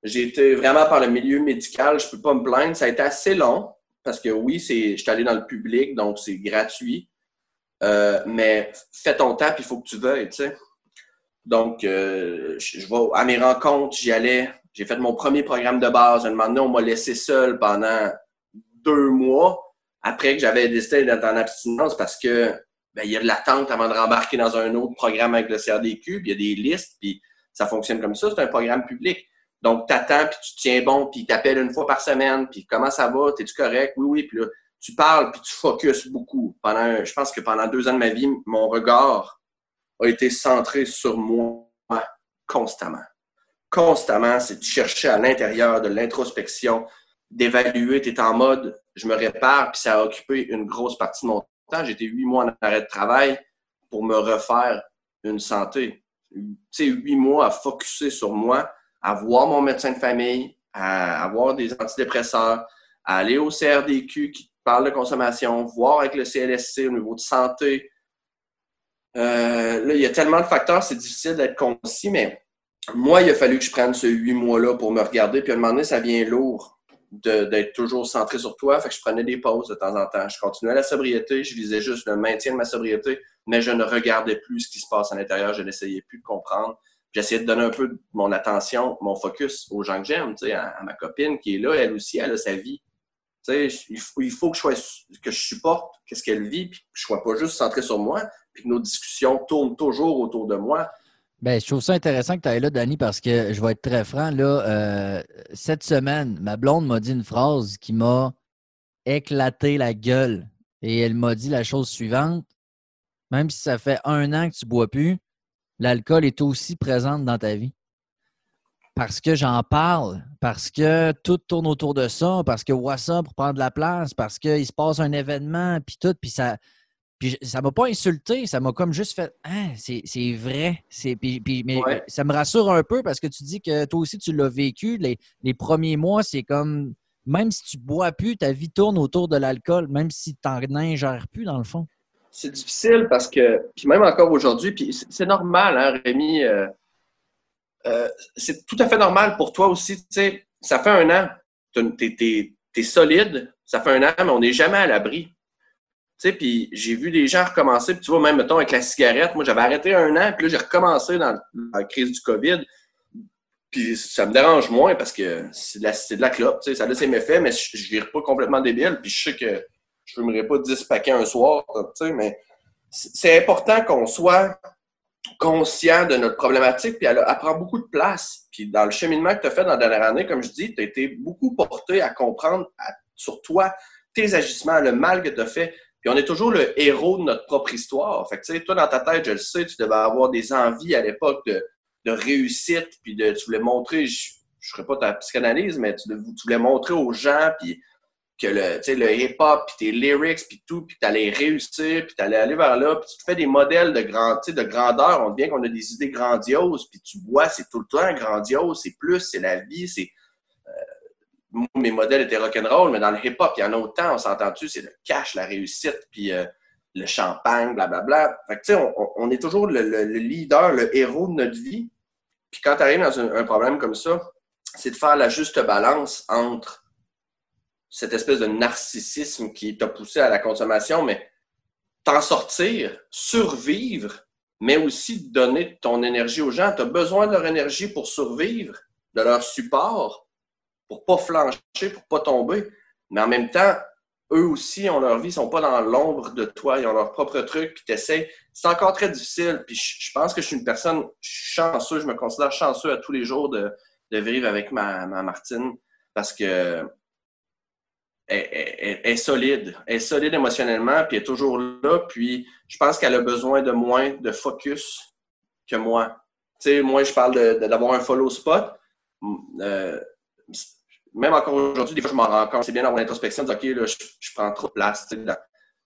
J'ai été vraiment par le milieu médical, je ne peux pas me plaindre. Ça a été assez long parce que oui, je suis allé dans le public, donc c'est gratuit. Euh, mais fais ton tap, il faut que tu veuilles, tu sais. Donc, euh, je, je, vais à mes rencontres, j'y allais j'ai fait mon premier programme de base. Un moment donné, on m'a laissé seul pendant deux mois après que j'avais décidé d'être en abstinence parce que ben, il y a de l'attente avant de rembarquer dans un autre programme avec le CRDQ, puis il y a des listes, puis ça fonctionne comme ça. C'est un programme public. Donc, tu attends, puis tu tiens bon, puis tu appelles une fois par semaine, puis comment ça va? T'es-tu correct? Oui, oui. Puis là, tu parles, puis tu focuses beaucoup. Pendant, je pense que pendant deux ans de ma vie, mon regard a été centré sur moi constamment constamment, c'est de chercher à l'intérieur de l'introspection, d'évaluer. Tu es en mode, je me répare, puis ça a occupé une grosse partie de mon temps. J'étais huit mois en arrêt de travail pour me refaire une santé. Tu sais, huit mois à focuser sur moi, à voir mon médecin de famille, à avoir des antidépresseurs, à aller au CRDQ qui parle de consommation, voir avec le CLSC au niveau de santé. Euh, là, il y a tellement de facteurs, c'est difficile d'être concis, mais moi, il a fallu que je prenne ce huit mois-là pour me regarder. Puis à un moment donné, ça vient lourd d'être toujours centré sur toi. Fait que je prenais des pauses de temps en temps. Je continuais la sobriété. Je visais juste le maintien de ma sobriété, mais je ne regardais plus ce qui se passe à l'intérieur. Je n'essayais plus de comprendre. J'essayais de donner un peu mon attention, mon focus aux gens que j'aime, à, à ma copine qui est là. Elle aussi, elle a sa vie. Il faut, il faut que je, sois, que je supporte qu'est-ce qu'elle vit, puis que je ne sois pas juste centré sur moi, puis que nos discussions tournent toujours autour de moi. Ben, je trouve ça intéressant que tu ailles là, Danny, parce que je vais être très franc. Euh, cette semaine, ma blonde m'a dit une phrase qui m'a éclaté la gueule. Et elle m'a dit la chose suivante même si ça fait un an que tu bois plus, l'alcool est aussi présent dans ta vie. Parce que j'en parle, parce que tout tourne autour de ça, parce que pour prendre de la place, parce qu'il se passe un événement, puis tout, puis ça, Puis ça m'a pas insulté, ça m'a comme juste fait Ah, c'est vrai. Puis, puis, mais ça me rassure un peu parce que tu dis que toi aussi tu l'as vécu. Les, les, premiers mois, c'est comme même si tu bois plus, ta vie tourne autour de l'alcool, même si tu n'en ingères plus dans le fond. C'est difficile parce que, puis même encore aujourd'hui, puis c'est normal, hein, Rémi. Euh, euh, c'est tout à fait normal pour toi aussi. Tu sais, ça fait un an, tu es, solide, ça fait un an, mais on n'est jamais à l'abri. Puis j'ai vu des gens recommencer, puis tu vois, même, mettons, avec la cigarette, moi, j'avais arrêté un an, puis là, j'ai recommencé dans la crise du COVID. Puis ça me dérange moins parce que c'est de la, de la clope, tu sais, ça a ses méfaits, mais je ne vire pas complètement débile, puis je sais que je fumerai pas 10 paquets un soir, tu sais, mais c'est important qu'on soit conscient de notre problématique, puis elle, prend beaucoup de place. Puis dans le cheminement que tu as fait dans la dernière année, comme je dis, tu as été beaucoup porté à comprendre sur toi, tes agissements, le mal que tu as fait, puis on est toujours le héros de notre propre histoire. Fait que, tu sais, toi, dans ta tête, je le sais, tu devais avoir des envies à l'époque de, réussite, puis de, tu voulais montrer, je ne ferai pas ta psychanalyse, mais tu, voulais montrer aux gens, puis que le, le hip-hop, puis tes lyrics, puis tout, puis tu allais réussir, puis tu allais aller vers là, puis tu te fais des modèles de, grand, de grandeur. On bien qu'on a des idées grandioses, puis tu vois, c'est tout le temps grandiose, c'est plus, c'est la vie, c'est mes modèles étaient rock'n'roll, mais dans le hip-hop, il y en a autant, on s'entend-tu, c'est le cash, la réussite, puis euh, le champagne, blablabla. Fait que, tu sais, on, est toujours le, leader, le héros de notre vie. Puis quand tu arrives dans un, problème comme ça, c'est de faire la juste balance entre cette espèce de narcissisme qui t'a poussé à la consommation, mais t'en sortir, survivre, mais aussi donner ton énergie aux gens. Tu as besoin de leur énergie pour survivre, de leur support pour pas flancher, pour pas tomber. Mais en même temps, eux aussi ont leur vie, ils sont pas dans l'ombre de toi, ils ont leur propre truc, puis t'essayes. C'est encore très difficile. Puis je, pense que je suis une personne chanceuse, je me considère chanceux à tous les jours de, vivre avec ma, Martine parce que elle, est solide. Elle est solide émotionnellement, puis elle est toujours là. Puis je pense qu'elle a besoin de moins de focus que moi. Tu sais, moi, je parle d'avoir un follow spot. Euh, même encore aujourd'hui, des fois, je m'en rends compte. C'est bien d'avoir l'introspection de dire, OK, là, je, prends trop de place.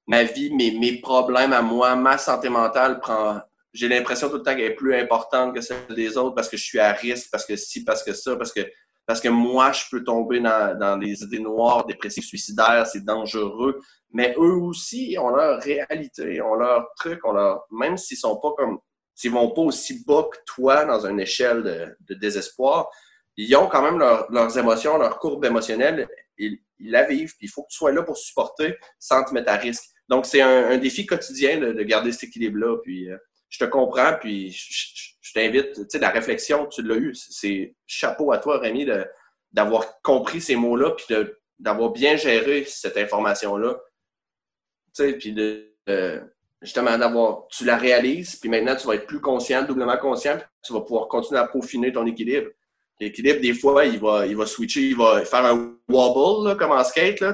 ma vie, mes, mes problèmes à moi, ma santé mentale prend. J'ai l'impression tout le temps qu'elle est plus importante que celle des autres parce que je suis à risque, parce que si, parce que ça, parce que, parce que moi, je peux tomber dans, dans des idées noires, dépressives, suicidaires, c'est dangereux. Mais eux aussi ont leur réalité, ont leur truc, ont leur. Même s'ils sont pas comme. S'ils vont pas aussi bas que toi dans une échelle de, de désespoir, ils ont quand même leurs émotions, leur courbe émotionnelle, ils, la vivent, puis il faut que tu sois là pour supporter sans te mettre à risque. Donc, c'est un, défi quotidien de, garder cet équilibre-là. Puis, euh, je te comprends, puis je, t'invite, tu sais, la réflexion, tu l'as eu, c'est chapeau à toi, Rémi, d'avoir compris ces mots-là, puis d'avoir bien géré cette information-là. Tu sais, puis de, justement, d'avoir, tu la réalises, puis maintenant, tu vas être plus conscient, doublement conscient, puis tu vas pouvoir continuer à peaufiner ton équilibre. L'équilibre, des fois, il va, il va switcher, il va faire un wobble comme en skate. Là,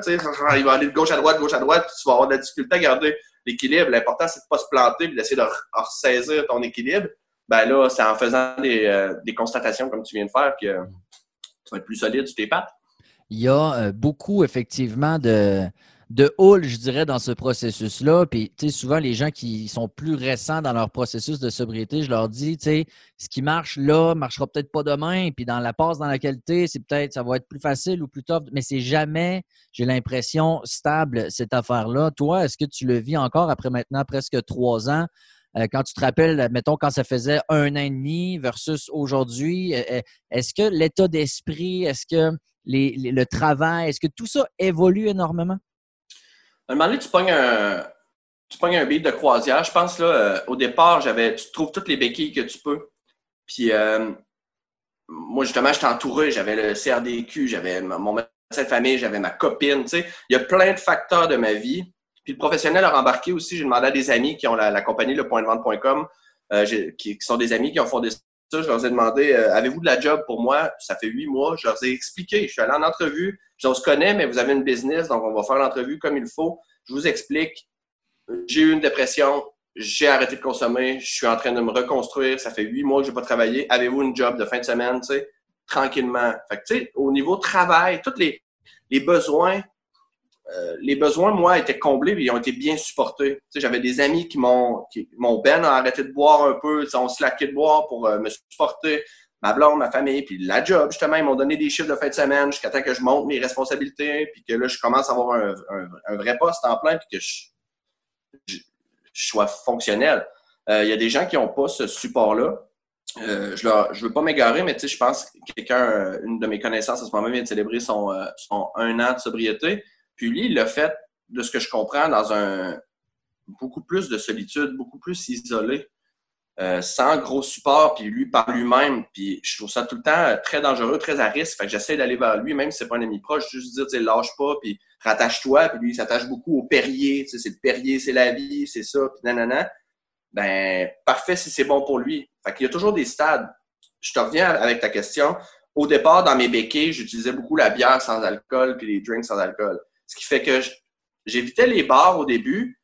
il va aller de gauche à droite, gauche à droite, puis tu vas avoir de la difficulté à garder l'équilibre. L'important, c'est de ne pas se planter et d'essayer de ressaisir ton équilibre. Ben là, c'est en faisant des, euh, des, constatations comme tu viens de faire que tu vas être plus solide sur tes pattes. Il y a euh, beaucoup, effectivement, de, de houle, je dirais, dans ce processus-là. Puis, tu sais, souvent, les gens qui sont plus récents dans leur processus de sobriété, je leur dis, tu sais, ce qui marche là, marchera peut-être pas demain. Puis, dans la passe dans la qualité, c'est peut-être, ça va être plus facile ou plus tough, mais c'est jamais, j'ai l'impression, stable, cette affaire-là. Toi, est-ce que tu le vis encore après maintenant presque trois ans? Euh, quand tu te rappelles, mettons, quand ça faisait un an et demi versus aujourd'hui, euh, euh, est-ce que l'état d'esprit, est-ce que le travail, est-ce que tout ça évolue énormément? Un moment donné, tu pognes un, tu pognes un beat de croisière. Je pense, là, euh, au départ, j'avais, tu trouves toutes les béquilles que tu peux. Puis, euh, moi, justement, j'étais entouré. J'avais le CRDQ, j'avais mon médecin de famille, j'avais ma copine. Tu sais, il y a plein de facteurs de ma vie. Puis, le professionnel a embarqué aussi. J'ai demandé à des amis qui ont la, compagnie le point de vente.com, euh, qui, qui, sont des amis qui ont fondé ça. Je leur ai demandé Avez-vous de la job pour moi? Ça fait huit mois. Je leur ai expliqué. Je suis allé en entrevue. Je on se connaît, mais vous avez une business, donc on va faire l'entrevue comme il faut. Je vous explique. J'ai eu une dépression, j'ai arrêté de consommer, je suis en train de me reconstruire, ça fait huit mois que je n'ai pas travaillé. Avez-vous une job de fin de semaine, tu sais, tranquillement. Fait que, tu sais, au niveau travail, tous les, les besoins euh, les besoins, moi, étaient comblés et ils ont été bien supportés. J'avais des amis qui m'ont. Mon Ben a arrêté de boire un peu, on se laquait de boire pour euh, me supporter. Ma blonde, ma famille, puis la job, justement, ils m'ont donné des chiffres de fin de semaine jusqu'à temps que je monte mes responsabilités, puis que là, je commence à avoir un, vrai poste en plein, puis que je, sois fonctionnel. Euh, il y a des gens qui n'ont pas ce support-là. je ne veux pas m'égarer, mais je pense que quelqu'un, une de mes connaissances à ce moment vient de célébrer son un an de sobriété. Puis lui, il l'a fait, de ce que je comprends, dans un beaucoup plus de solitude, beaucoup plus isolé, euh, sans gros support, puis lui par lui-même. Puis je trouve ça tout le temps très dangereux, très à risque. Fait que j'essaie d'aller vers lui, même si c'est pas un ami proche, juste dire, tu lâche pas, puis rattache-toi. Puis lui, il s'attache beaucoup au Perrier. Tu sais, c'est le Perrier, c'est la vie, c'est ça, puis nanana. Ben, parfait si c'est bon pour lui. Fait qu'il y a toujours des stades. Je te reviens avec ta question. Au départ, dans mes béquilles, j'utilisais beaucoup la bière sans alcool puis les drinks sans alcool. Ce qui fait que j'évitais les bars au début,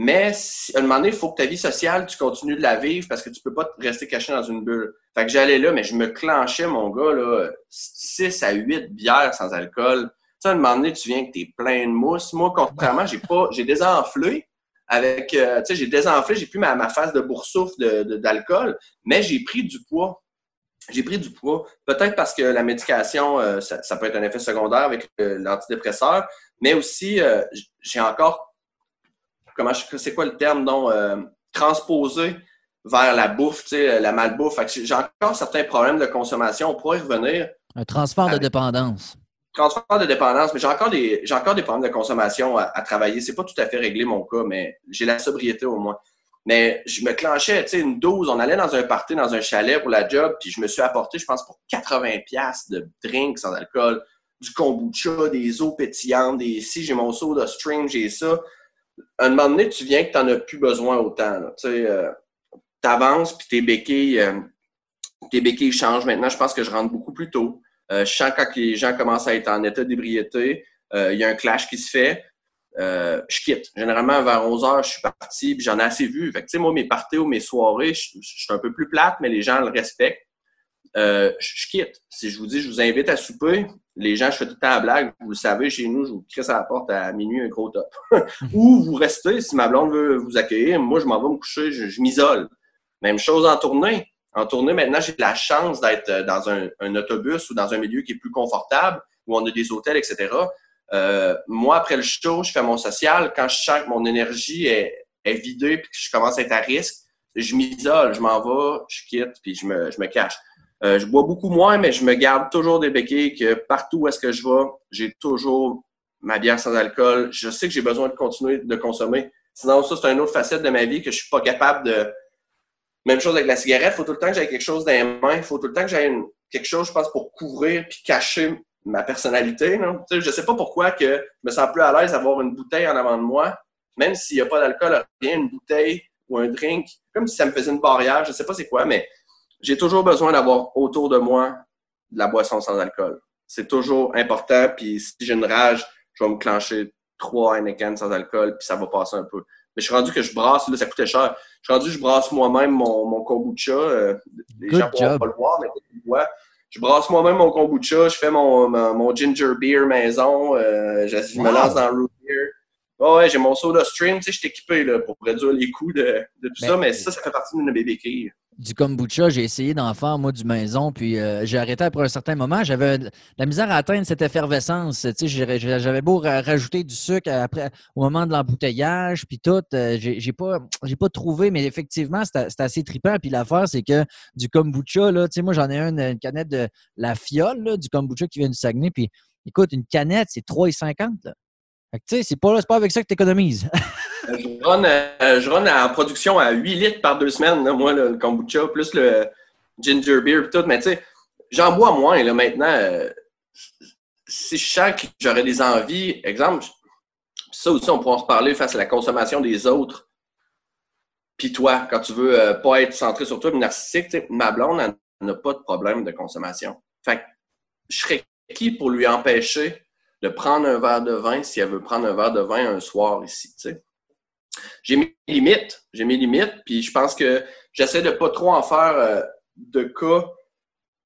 mais à un moment donné, il faut que ta vie sociale, tu continues de la vivre parce que tu peux pas rester caché dans une bulle. Fait que j'allais là, mais je me clenchais, mon gars, là, 6 à 8 bières sans alcool. À un moment donné, tu viens que t'es plein de mousse. Moi, contrairement, j'ai pas, j'ai désenflé avec, euh, tu sais, j'ai désenflé, j'ai plus ma, ma phase de boursoufle d'alcool, de, mais j'ai pris du poids j'ai pris du poids. Peut-être parce que la médication, euh, ça, peut être un effet secondaire avec l'antidépresseur, mais aussi, euh, j'ai encore, comment c'est quoi le terme, donc, euh, transposé vers la bouffe, tu sais, la malbouffe. J'ai encore certains problèmes de consommation. On pourrait revenir. Un transfert de dépendance. Transfert de dépendance, mais j'ai encore des, j'ai encore des problèmes de consommation à, à travailler. C'est pas tout à fait réglé mon cas, mais j'ai la sobriété au moins. Mais je me clenchais, tu sais, une dose. On allait dans un party, dans un chalet pour la job, puis je me suis apporté, je pense, pour 80$ de drinks sans alcool, du kombucha, des eaux pétillantes, des si j'ai mon soda stream, j'ai ça. À un moment donné, tu viens que tu n'en as plus besoin autant. Tu euh, avances, puis tes béquilles, euh, tes béquilles changent. Maintenant, je pense que je rentre beaucoup plus tôt. Euh, je sens quand les gens commencent à être en état d'ébriété, il y a un clash qui se fait. Euh, je quitte. Généralement, vers 11 heures, je suis parti, puis j'en ai assez vu. Fait que, tu sais, moi, mes parties ou mes soirées, je, suis un peu plus plate, mais les gens le respectent. Euh, je, quitte. Si je vous dis, je vous invite à souper, les gens, je fais tout le temps la blague. Vous le savez, chez nous, je vous crisse à la porte à minuit, un gros top. ou vous restez, si ma blonde veut vous accueillir, moi, je m'en vais me coucher, je, m'isole. Même chose en tournée. En tournée, maintenant, j'ai la chance d'être dans un, un, autobus ou dans un milieu qui est plus confortable, où on a des hôtels, etc. Euh, moi, après le show, je fais mon social. Quand je sens que mon énergie est, est vidée et que je commence à être à risque, je m'isole, je m'en vais, je quitte, puis je me, je me cache. Euh, je bois beaucoup moins, mais je me garde toujours des béquilles que partout où est-ce que je vais, j'ai toujours ma bière sans alcool. Je sais que j'ai besoin de continuer de consommer. Sinon, ça, c'est une autre facette de ma vie que je suis pas capable de... Même chose avec la cigarette, il faut tout le temps que j'aie quelque chose dans les mains, il faut tout le temps que j'aie quelque chose, je pense, pour couvrir puis cacher ma personnalité. Je ne sais pas pourquoi que je me sens plus à l'aise d'avoir une bouteille en avant de moi, même s'il n'y a pas d'alcool, rien, une bouteille ou un drink, comme si ça me faisait une barrière, je ne sais pas c'est quoi, mais j'ai toujours besoin d'avoir autour de moi de la boisson sans alcool. C'est toujours important, puis si j'ai une rage, je vais me clencher trois Heineken sans alcool, puis ça va passer un peu. Mais je suis rendu que je brasse, là, ça coûtait cher. Je suis rendu que je brasse moi-même mon, mon kombucha. Euh, les gens ne pourront pas le voir, mais tu vois je brasse moi-même mon kombucha, je fais mon, mon, ginger beer maison, euh, je, me lance dans root beer. ouais, j'ai mon soda stream, tu sais, je suis équipé là, pour réduire les coûts de, de tout ça, mais ça, ça fait partie de mes béquilles du kombucha, j'ai essayé d'en faire, moi, du maison, puis euh, j'ai arrêté après un certain moment. J'avais la misère à atteindre cette effervescence. J'avais beau rajouter du sucre après, au moment de l'embouteillage, puis tout. Euh, j'ai pas, pas trouvé, mais effectivement, c'est assez trippant. Puis l'affaire, c'est que du kombucha, là, tu sais, moi, j'en ai une, une, canette de la fiole, du kombucha qui vient du Saguenay, puis écoute, une canette, c'est 3,50. Tu sais, c'est pas, pas avec ça que tu économises. je, run, euh, je en production à 8 litres par deux semaines, moi, le kombucha, plus le ginger beer et tout. Mais tu sais, j'en bois moins là, maintenant. Euh, si je sens que j'aurais des envies, exemple, ça aussi, on pourra en reparler face à la consommation des autres. Puis toi, quand tu veux euh, pas être centré sur toi, mais narcissique, ma blonde n'a pas de problème de consommation. Fait que je serais qui pour lui empêcher de prendre un verre de vin si elle veut prendre un verre de vin un soir ici, tu sais? J'ai mes limites. J'ai mes limites, puis je pense que j'essaie de pas trop en faire euh, de cas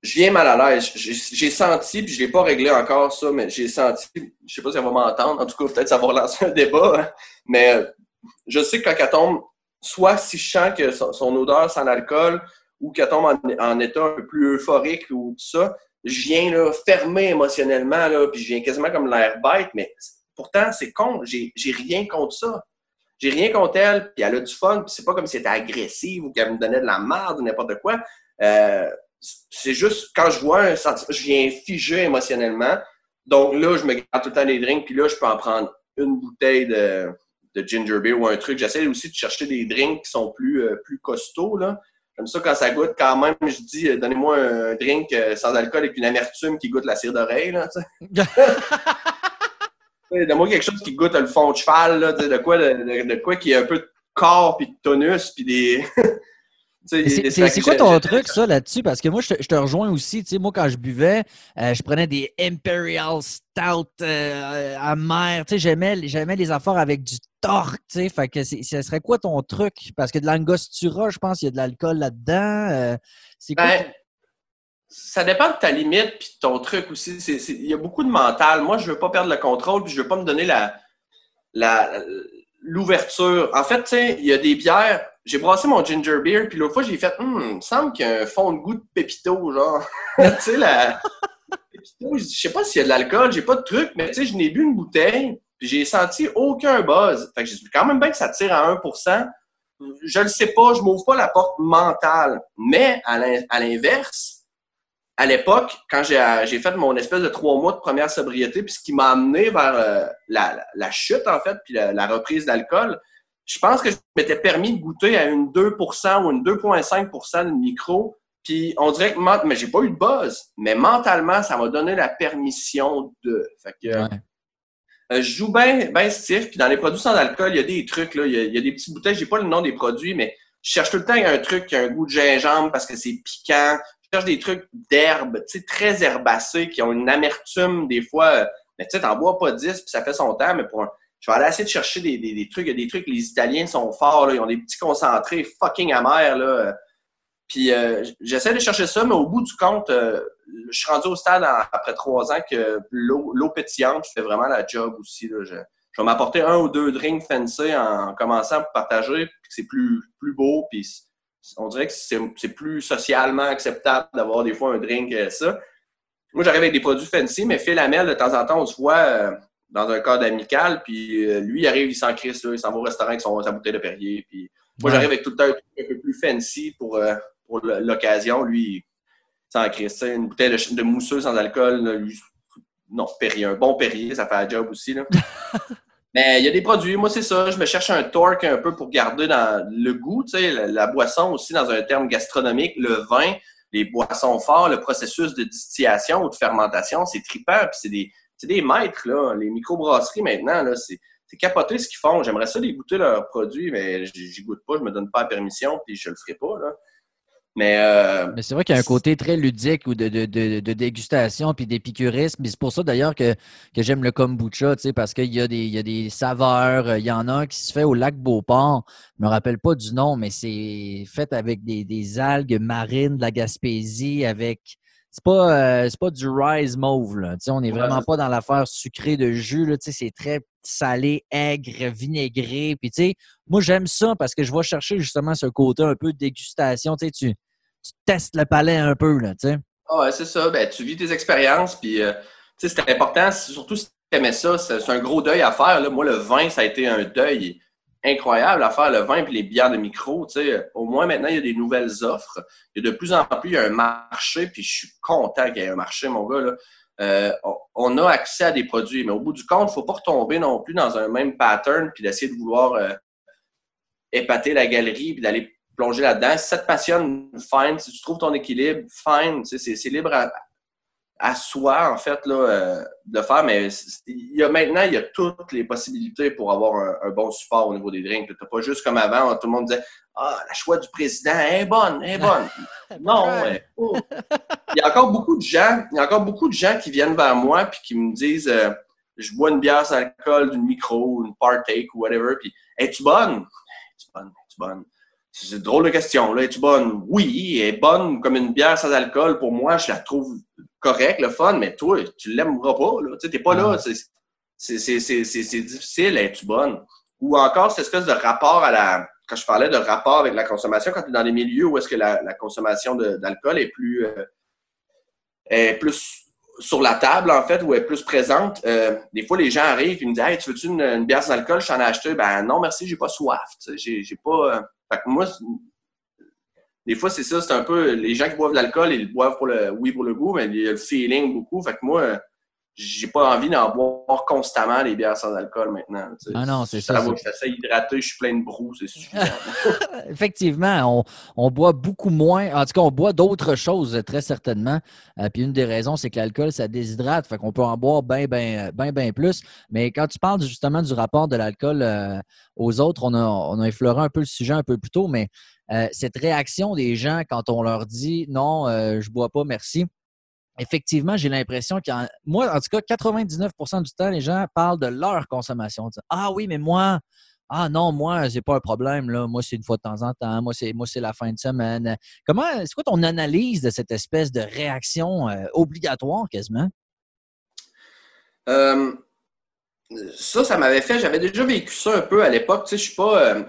je viens mal à l'aise. J'ai senti, puis je l'ai pas réglé encore ça, mais j'ai senti, je sais pas si elle va m'entendre, en tout cas, peut-être ça va relancer un débat, hein. mais je sais que quand elle tombe, soit si je sens que son, odeur sans alcool, ou qu'elle tombe en, état un peu plus euphorique ou tout ça, je viens là, fermer émotionnellement, là, puis je viens quasiment comme l'air bête, mais pourtant, c'est con, j'ai rien contre ça. J'ai rien contre elle, puis elle a du fun, puis c'est pas comme si elle était agressive ou qu'elle me donnait de la merde ou n'importe quoi. Euh, c'est juste quand je vois un sentiment, je viens figé émotionnellement. Donc là, je me garde tout le temps des drinks, puis là, je peux en prendre une bouteille de, ginger beer ou un truc. J'essaie aussi de chercher des drinks qui sont plus, euh, plus costauds. Là. Comme ça, quand ça goûte, quand même, je dis, euh, donnez-moi un drink sans alcool avec une amertume qui goûte la cire d'oreille. Donne-moi quelque chose qui goûte le fond de cheval, là, de, quoi, de, de, quoi qui a un peu de corps, puis de tonus, puis des... C'est quoi ton truc, ça, là-dessus? Parce que moi, je te, rejoins aussi. Moi, quand je buvais, euh, je prenais des Imperial Stout euh, amers. J'aimais les affaires avec du torque. Fait que ce serait quoi ton truc? Parce que de l'angostura, je pense qu'il y a de l'alcool là-dedans. Euh, c'est quoi? Ben, ça dépend de ta limite puis de ton truc aussi. Il y a beaucoup de mental. Moi, je veux pas perdre le contrôle puis je veux pas me donner la l'ouverture. En fait, tu sais, il y a des bières j'ai brassé mon ginger beer, puis l'autre fois, j'ai fait, hum, il me semble qu'il y a un fond de goût de pépito, genre. tu sais, je sais pas s'il y a de l'alcool, j'ai pas de truc, mais tu sais, je n'ai bu une bouteille, puis j'ai senti aucun buzz. Fait que j'ai quand même bien que ça tire à 1% Je le sais pas, je m'ouvre pas la porte mentale. Mais à l'inverse, à l'époque, quand j'ai fait mon espèce de trois mois de première sobriété, puis ce qui m'a amené vers euh, la, la, chute, en fait, puis la reprise d'alcool, je pense que je m'étais permis de goûter à une 2% ou une 2,5% de micro. Puis on dirait que, mais j'ai pas eu de buzz. Mais mentalement, ça m'a donné la permission de. Fait que, euh, je joue bien ben stiff. Puis dans les produits sans alcool, il y a des trucs, là. Il y a, des petites bouteilles. J'ai pas le nom des produits, mais je cherche tout le temps un truc qui a un goût de gingembre parce que c'est piquant. Cherche des trucs d'herbe, tu sais, très herbacés, qui ont une amertume des fois. Euh, mais tu sais, t'en bois pas 10, puis ça fait son temps, mais pour un, je vais aller essayer de chercher des, des, trucs. Il y a des trucs, les Italiens sont forts, là, ils ont des petits concentrés fucking amers. Là. Puis euh, j'essaie de chercher ça, mais au bout du compte, euh, je suis rendu au stade après trois ans que l'eau pétillante fait vraiment la job aussi. Là. Je, vais m'apporter un ou deux drinks fancy en commençant pour partager, puis c'est plus, plus beau, puis on dirait que c'est plus socialement acceptable d'avoir des fois un drink euh, ça. Moi, j'arrive avec des produits fancy, mais Phil Lamel, de temps en temps, on se voit dans un cadre amical, puis euh, lui, il arrive, il s'en crisse, il s'en va au restaurant avec son, sa bouteille de Perrier. Puis moi, j'arrive avec tout le temps un truc un peu plus fancy pour, euh, pour l'occasion. Lui, il s'en crisse. Une bouteille de, de, mousseux sans alcool, lui, non, Perrier, un bon Perrier, ça fait un job aussi. Là. Mais il y a des produits, moi c'est ça, je me cherche un torque un peu pour garder dans le goût, tu sais, la, boisson aussi dans un terme gastronomique, le vin, les boissons fortes, le processus de distillation ou de fermentation, c'est trippant, puis c'est des, des maîtres, là. Les microbrasseries, maintenant, là, c'est, c'est capoté ce qu'ils font. J'aimerais ça les goûter leurs produits, mais j'y goûte pas, je me donne pas la permission, puis je le ferai pas, là. Mais, euh, mais c'est vrai qu'il y a un côté très ludique ou de, de, de, dégustation puis d'épicurisme. C'est pour ça d'ailleurs que, que j'aime le kombucha, parce qu'il y, a des, il y a des saveurs. Il y en a un qui se fait au lac Beauport. Je me rappelle pas du nom, mais c'est fait avec des, des algues marines de la Gaspésie, avec c'est pas, euh, pas du rice mauve. Là. on n'est vraiment pas dans l'affaire sucrée de jus. C'est très salé, aigre, vinaigré. Puis, moi, j'aime ça parce que je vais chercher justement ce côté un peu de dégustation. Tu, tu testes le palais un peu. Là, ah ouais, c'est ça. Ben, tu vis tes expériences. Puis, euh, c'est important, surtout si tu aimais ça. C'est un gros deuil à faire. Là. Moi, le vin, ça a été un deuil incroyable à faire le vin et les bières de micro. Tu sais, au moins maintenant, il y a des nouvelles offres. Il y a de plus en plus, un marché, puis je suis content qu'il y ait un marché, mon gars. Là. Euh, on a accès à des produits, mais au bout du compte, il ne faut pas retomber non plus dans un même pattern puis d'essayer de vouloir euh, épater la galerie puis d'aller plonger là-dedans. Si ça te passionne, fine. Si tu trouves ton équilibre, fine. C'est libre à, à soi, en fait, là, euh, de faire. Mais il y a maintenant, il y a toutes les possibilités pour avoir un, bon support au niveau des drinks. Tu pas juste comme avant, tout le monde disait Ah, la choix du président est bonne, est bonne. non, Il y a encore beaucoup de gens, il y a encore beaucoup de gens qui viennent vers moi puis qui me disent euh, Je bois une bière sans alcool, d'une micro, une partake ou whatever, puis Es-tu bonne? Es-tu bonne? Es-tu bonne? C'est drôle de question. Là, es-tu bonne? Oui, elle est bonne comme une bière sans alcool. Pour moi, je la trouve correcte, le fun, mais toi, tu l'aimeras pas. Tu n'es pas là. C'est difficile. Es-tu bonne? Ou encore cette espèce de rapport à la. Quand je parlais de rapport avec la consommation, quand tu es dans des milieux où est-ce que la, consommation d'alcool est plus. Euh, est plus sur la table, en fait, où elle est plus présente, euh, des fois, les gens arrivent et me disent Hey, tu veux-tu une, bière sans alcool Je t'en ai acheté. Ben non, merci, j'ai pas soif. J'ai pas. Euh, fait que moi, des fois, c'est ça, c'est un peu. Les gens qui boivent de l'alcool, ils boivent pour le oui pour le goût, mais il y a le feeling beaucoup. Fait que moi, j'ai pas envie d'en boire constamment les bières sans alcool maintenant. Ah non, c'est ça. Je suis assez hydraté, je suis plein de brou, c'est suffisant. Effectivement, on, boit beaucoup moins. En tout cas, on boit d'autres choses, très certainement. Euh, puis une des raisons, c'est que l'alcool, ça déshydrate. Fait qu'on peut en boire bien, bien, bien, bien plus. Mais quand tu parles justement du rapport de l'alcool euh, aux autres, on a, on a effleuré un peu le sujet un peu plus tôt, mais euh, cette réaction des gens quand on leur dit non, je bois pas, merci effectivement, j'ai l'impression que moi, en tout cas, 99% du temps, les gens parlent de leur consommation. Ah oui, mais moi, ah non, moi, j'ai pas un problème. Là. Moi, c'est une fois de temps en temps. Moi, c'est, moi, c'est la fin de semaine. Comment, c'est quoi ton analyse de cette espèce de réaction euh, obligatoire quasiment? Euh, ça, ça m'avait fait. J'avais déjà vécu ça un peu à l'époque. Tu sais, je suis pas. Euh,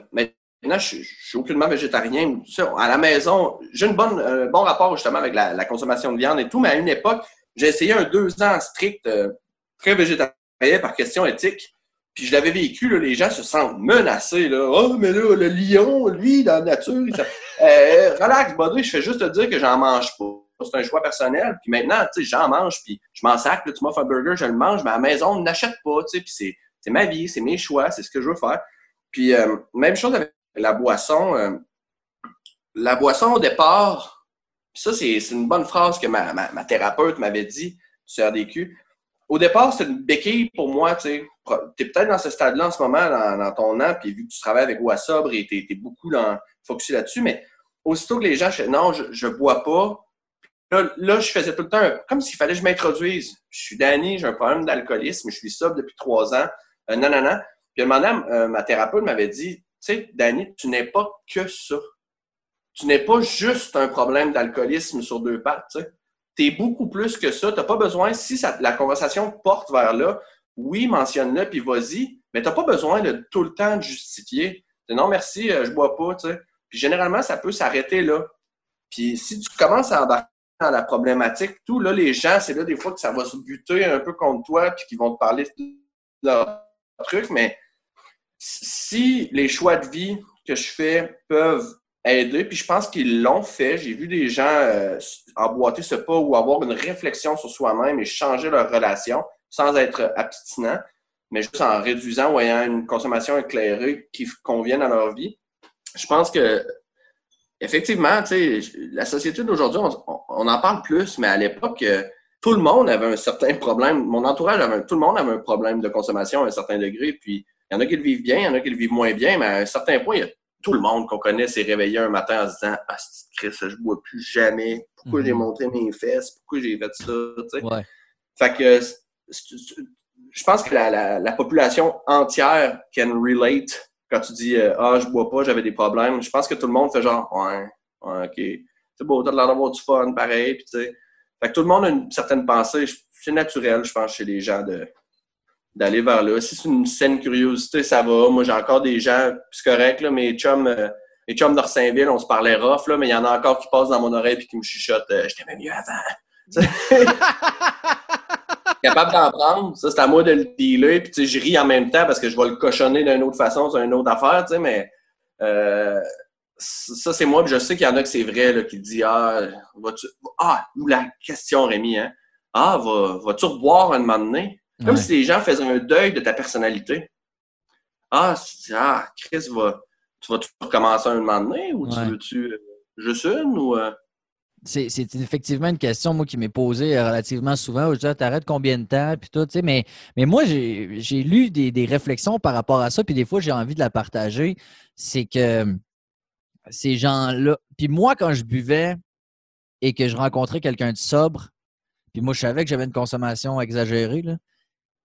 Maintenant, je, suis aucunement végétarien. À la maison, j'ai un bon, bon rapport justement avec la, consommation de viande et tout, mais à une époque, j'ai essayé un deux ans strict, euh, très végétarien par question éthique. Puis je l'avais vécu, les gens se sentent menacés. Là. Oh, mais là, le lion, lui, dans la nature, il euh, relax, buddy, je fais juste te dire que j'en mange pas. C'est un choix personnel. Puis maintenant, tu sais, j'en mange, puis je m'en sac. tu m'offres un burger, je le mange, mais à la maison, on n'achète pas. Tu sais, puis c'est ma vie, c'est mes choix, c'est ce que je veux faire. Puis euh, même chose avec la boisson, euh, la boisson au départ, ça c'est une bonne phrase que ma, thérapeute m'avait dit sur RDQ. Au départ, c'est une béquille pour moi. Tu es peut-être dans ce stade-là en ce moment, dans, ton an, puis vu que tu travailles avec Bois Sobre et tu es, beaucoup dans, focusé là-dessus, mais aussitôt que les gens, je non, je ne bois pas, Là, je faisais tout le temps comme s'il fallait que je m'introduise. Je suis Danny, j'ai un problème d'alcoolisme, je suis sobre depuis trois ans. Euh, non, non, non. Puis moment, euh, ma thérapeute m'avait dit tu sais, Danny, tu n'es pas que ça. Tu n'es pas juste un problème d'alcoolisme sur deux pattes. Tu es beaucoup plus que ça. Tu n'as pas besoin, si la conversation porte vers là, oui, mentionne-le, puis vas-y, mais tu n'as pas besoin de tout le temps de justifier. non, merci, euh, je bois pas. Puis généralement, ça peut s'arrêter là. Puis si tu commences à embarquer dans la problématique, tout, là, les gens, c'est là des fois que ça va se buter un peu contre toi, puis qu'ils vont te parler de leur truc, mais si les choix de vie que je fais peuvent aider, puis je pense qu'ils l'ont fait, j'ai vu des gens euh, emboîter ce pas ou avoir une réflexion sur soi-même et changer leur relation sans être abstinent, mais juste en réduisant ou ayant une consommation éclairée qui convienne à leur vie. Je pense que effectivement, la société d'aujourd'hui, on, en parle plus, mais à l'époque, euh, tout le monde avait un certain problème. Mon entourage avait, tout le monde avait un problème de consommation à un certain degré. Puis il y en a qui le vivent bien, il y en a qui le vivent moins bien, mais à un certain point, il y a tout le monde qu'on connaît s'est réveillé un matin en se disant Ah, Chris, je bois plus jamais. Pourquoi j'ai mhm. montré mes fesses? Pourquoi j'ai fait ça? Ouais. Fait que je pense que la, population entière can relate quand tu dis euh, Ah, je bois pas, j'avais des problèmes. Je pense que tout le monde fait genre Ouais, ouais ok. C'est beau, t'as l'air d'avoir du fun, pareil. Puis, fait que tout le monde a une certaine pensée. C'est naturel, je pense, chez les gens de d'aller vers là. Si c'est une saine curiosité, ça va. Moi, j'ai encore des gens, c'est correct, là, mes chums, euh, mes chums d'Orsainville, on se parlait rough, là, mais il y en a encore qui passent dans mon oreille et qui me chuchotent euh, Je t'aimais mieux avant. capable d'en prendre. Ça, c'est à moi de le dealer. Puis, je ris en même temps parce que je vais le cochonner d'une autre façon, c'est une autre affaire, tu sais, mais euh, ça, c'est moi. Puis je sais qu'il y en a que c'est vrai, là, qui dit Ah, vas-tu. Ah, ou la question, Rémi, hein? Ah, vas-tu reboire un moment donné? Comme si les gens faisaient un deuil de ta personnalité. Ah, ah Chris, va, tu vas-tu recommencer un moment donné ou tu veux-tu euh, juste une ou. Euh? C'est, effectivement une question, moi, qui m'est posée euh, relativement souvent. Je dis, ah, t'arrêtes combien de temps? Puis tout, mais, mais moi, j'ai, lu des, réflexions par rapport à ça, puis des fois, j'ai envie de la partager. C'est que ces gens-là. Puis moi, quand je buvais et que je rencontrais quelqu'un de sobre, puis moi, je savais que j'avais une consommation exagérée, là,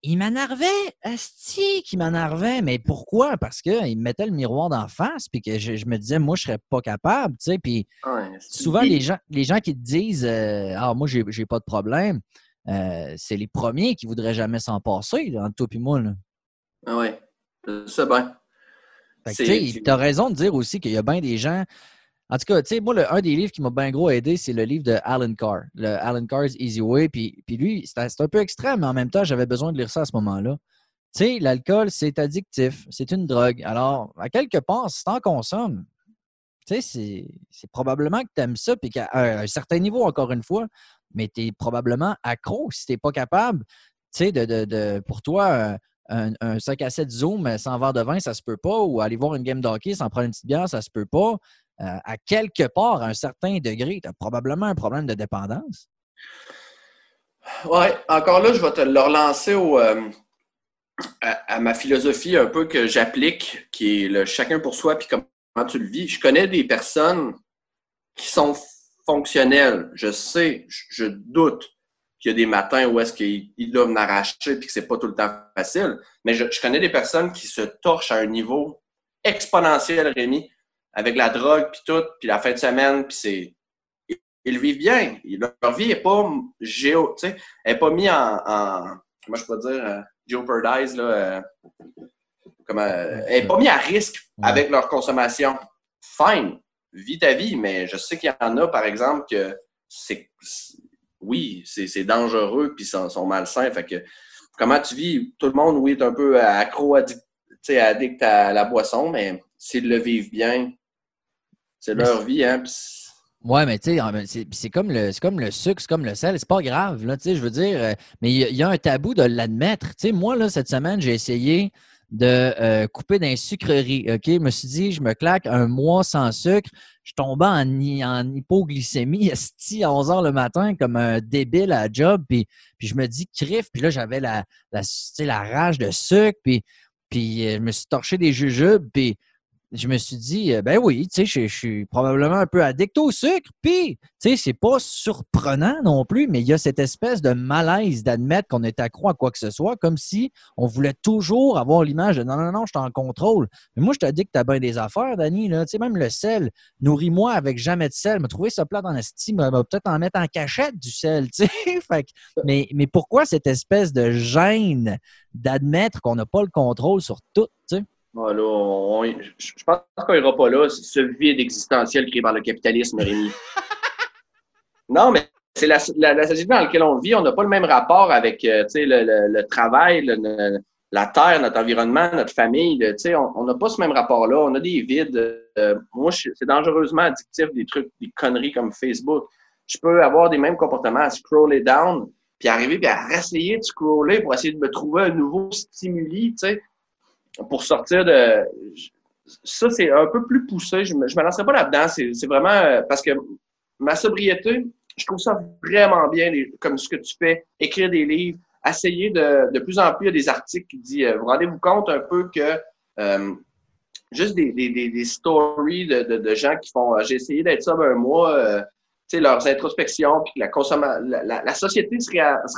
il m'énervait, asti, qui m'énervait. Mais pourquoi? Parce qu'il me mettait le miroir d'en face, puis que je, me disais, moi, je serais pas capable, tu sais. Puis souvent, les gens, les gens qui te disent, euh, ah, moi, j'ai, pas de problème, euh, c'est les premiers qui voudraient jamais s'en passer, entre toi et moi. Là. Ah oui, c'est bien. Tu as raison de dire aussi qu'il y a bien des gens. En tout cas, tu sais, moi, le, un des livres qui m'a bien gros aidé, c'est le livre de Alan Carr, le Alan Carr's Easy Way. Puis, lui, c'est un peu extrême, mais en même temps, j'avais besoin de lire ça à ce moment-là. Tu sais, l'alcool, c'est addictif, c'est une drogue. Alors, à quelque part, si tu en consommes, tu sais, c'est probablement que tu aimes ça, puis qu'à un, certain niveau, encore une fois, mais tu es probablement accro si tu n'es pas capable, tu sais, de, de, de, pour toi, un, 5 à 7 Zoom sans verre de vin, ça se peut pas, ou aller voir une game d'hockey sans prendre une petite bière, ça se peut pas. Euh, à quelque part, à un certain degré, tu as probablement un problème de dépendance. Oui, encore là, je vais te le relancer euh, à, ma philosophie un peu que j'applique, qui est le chacun pour soi, puis comment tu le vis. Je connais des personnes qui sont fonctionnelles. Je sais, je doute qu'il y a des matins où est-ce qu'ils doivent m'arracher et que c'est pas tout le temps facile. Mais je, connais des personnes qui se torchent à un niveau exponentiel, Rémi, avec la drogue puis tout, puis la fin de semaine, puis c'est ils vivent bien. Leur vie n'est pas géo, tu sais, elle n'est pas mise en, comment je peux dire, euh, jeopardize, là, euh, euh, elle n'est pas mise à risque avec leur consommation. Fine, vis ta vie, mais je sais qu'il y en a, par exemple, que c'est oui, c'est dangereux puis sont, sont malsains. Fait que comment tu vis? Tout le monde, oui, est un peu accro, addict, addict à la boisson, mais s'ils le vivent bien, c'est leur vie, hein. Oui, mais tu sais, c'est comme, le, comme le sucre, c'est comme le sel, c'est pas grave, là, tu sais, je veux dire, euh, mais il y, a un tabou de l'admettre. Tu sais, moi, là, cette semaine, j'ai essayé de euh, couper d'un sucrerie. OK? Je me suis dit, je me claque un mois sans sucre. Je tombais en, en hypoglycémie à 11 heures le matin comme un débile à job. Puis, puis je me dis, crif. Puis là, j'avais la, la, la rage de sucre. Puis, puis euh, je me suis torché des jujubes. Puis je me suis dit, euh, ben oui, tu sais, je, suis probablement un peu addict au sucre. Puis, tu sais, c'est pas surprenant non plus, mais il y a cette espèce de malaise d'admettre qu'on est accro à quoi que ce soit, comme si on voulait toujours avoir l'image de non, non, non, je suis en contrôle. Mais moi, je te dis que tu as bien des affaires, Dani. Tu sais, même le sel, nourris-moi avec jamais de sel. Me trouver ça plat dans la style, peut-être en mettre en cachette du sel, tu sais. mais, mais pourquoi cette espèce de gêne d'admettre qu'on n'a pas le contrôle sur tout, tu sais? Je pense qu'on n'ira pas là, ce vide existentiel créé par le capitalisme, Rémi. non, mais c'est la, société dans laquelle on vit. On n'a pas le même rapport avec euh, le, travail, la terre, notre environnement, notre famille. on n'a pas ce même rapport-là. On a des vides. Euh, moi, c'est dangereusement addictif, des trucs, des conneries comme Facebook. Je peux avoir des mêmes comportements à scroller down, puis arriver puis à essayer de scroller pour essayer de me trouver un nouveau stimuli. sais pour sortir de. Ça, c'est un peu plus poussé. Je ne me, lancerai pas là-dedans. C'est vraiment euh, parce que ma sobriété, je trouve ça vraiment bien, comme ce que tu fais, écrire des livres, essayer de, de plus en plus, il y a des articles qui disent, euh, vous rendez-vous compte un peu que euh, juste des, des, des, stories de, de, de, gens qui font, j'ai essayé d'être sobre un mois, leurs introspections, puis la, la, la, société se,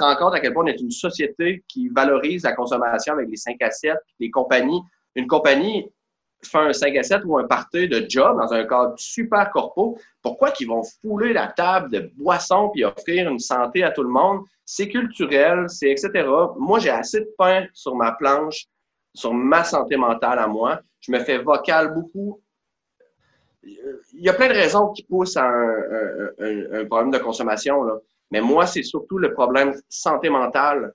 rend compte à quel point on est une société qui valorise la consommation avec les 5 à 7, les compagnies. Une compagnie fait un 5 à 7 ou un party de job dans un cadre super corpo, pourquoi qu'ils vont fouler la table de boissons puis offrir une santé à tout le monde? C'est culturel, c'est etc. Moi, j'ai assez de pain sur ma planche, sur ma santé mentale à moi. Je me fais vocal beaucoup il y a plein de raisons qui poussent à un, problème de consommation. Là. Mais moi, c'est surtout le problème santé mentale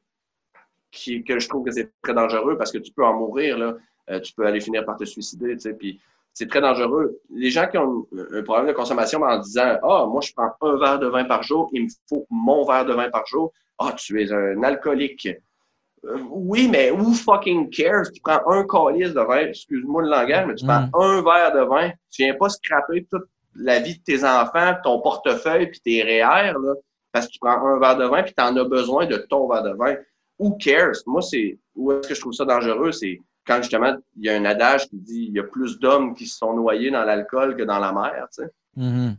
qui, que je trouve que c'est très dangereux parce que tu peux en mourir. Là. Euh, tu peux aller finir par te suicider. Tu sais, puis c'est très dangereux. Les gens qui ont un problème de consommation en disant Ah, moi, je prends un verre de vin par jour, il me faut mon verre de vin par jour. Ah, tu es un alcoolique. Euh, oui, mais who fucking cares? Tu prends un calice de vin, excuse-moi le langage, mais tu prends mm. un verre de vin, tu viens pas scraper toute la vie de tes enfants, ton portefeuille, puis tes REER, là, parce que tu prends un verre de vin, puis tu en as besoin de ton verre de vin. Who cares? Moi, c'est où est-ce que je trouve ça dangereux? C'est quand justement il y a un adage qui dit il y a plus d'hommes qui se sont noyés dans l'alcool que dans la mer. Tu sais. Mm-hmm.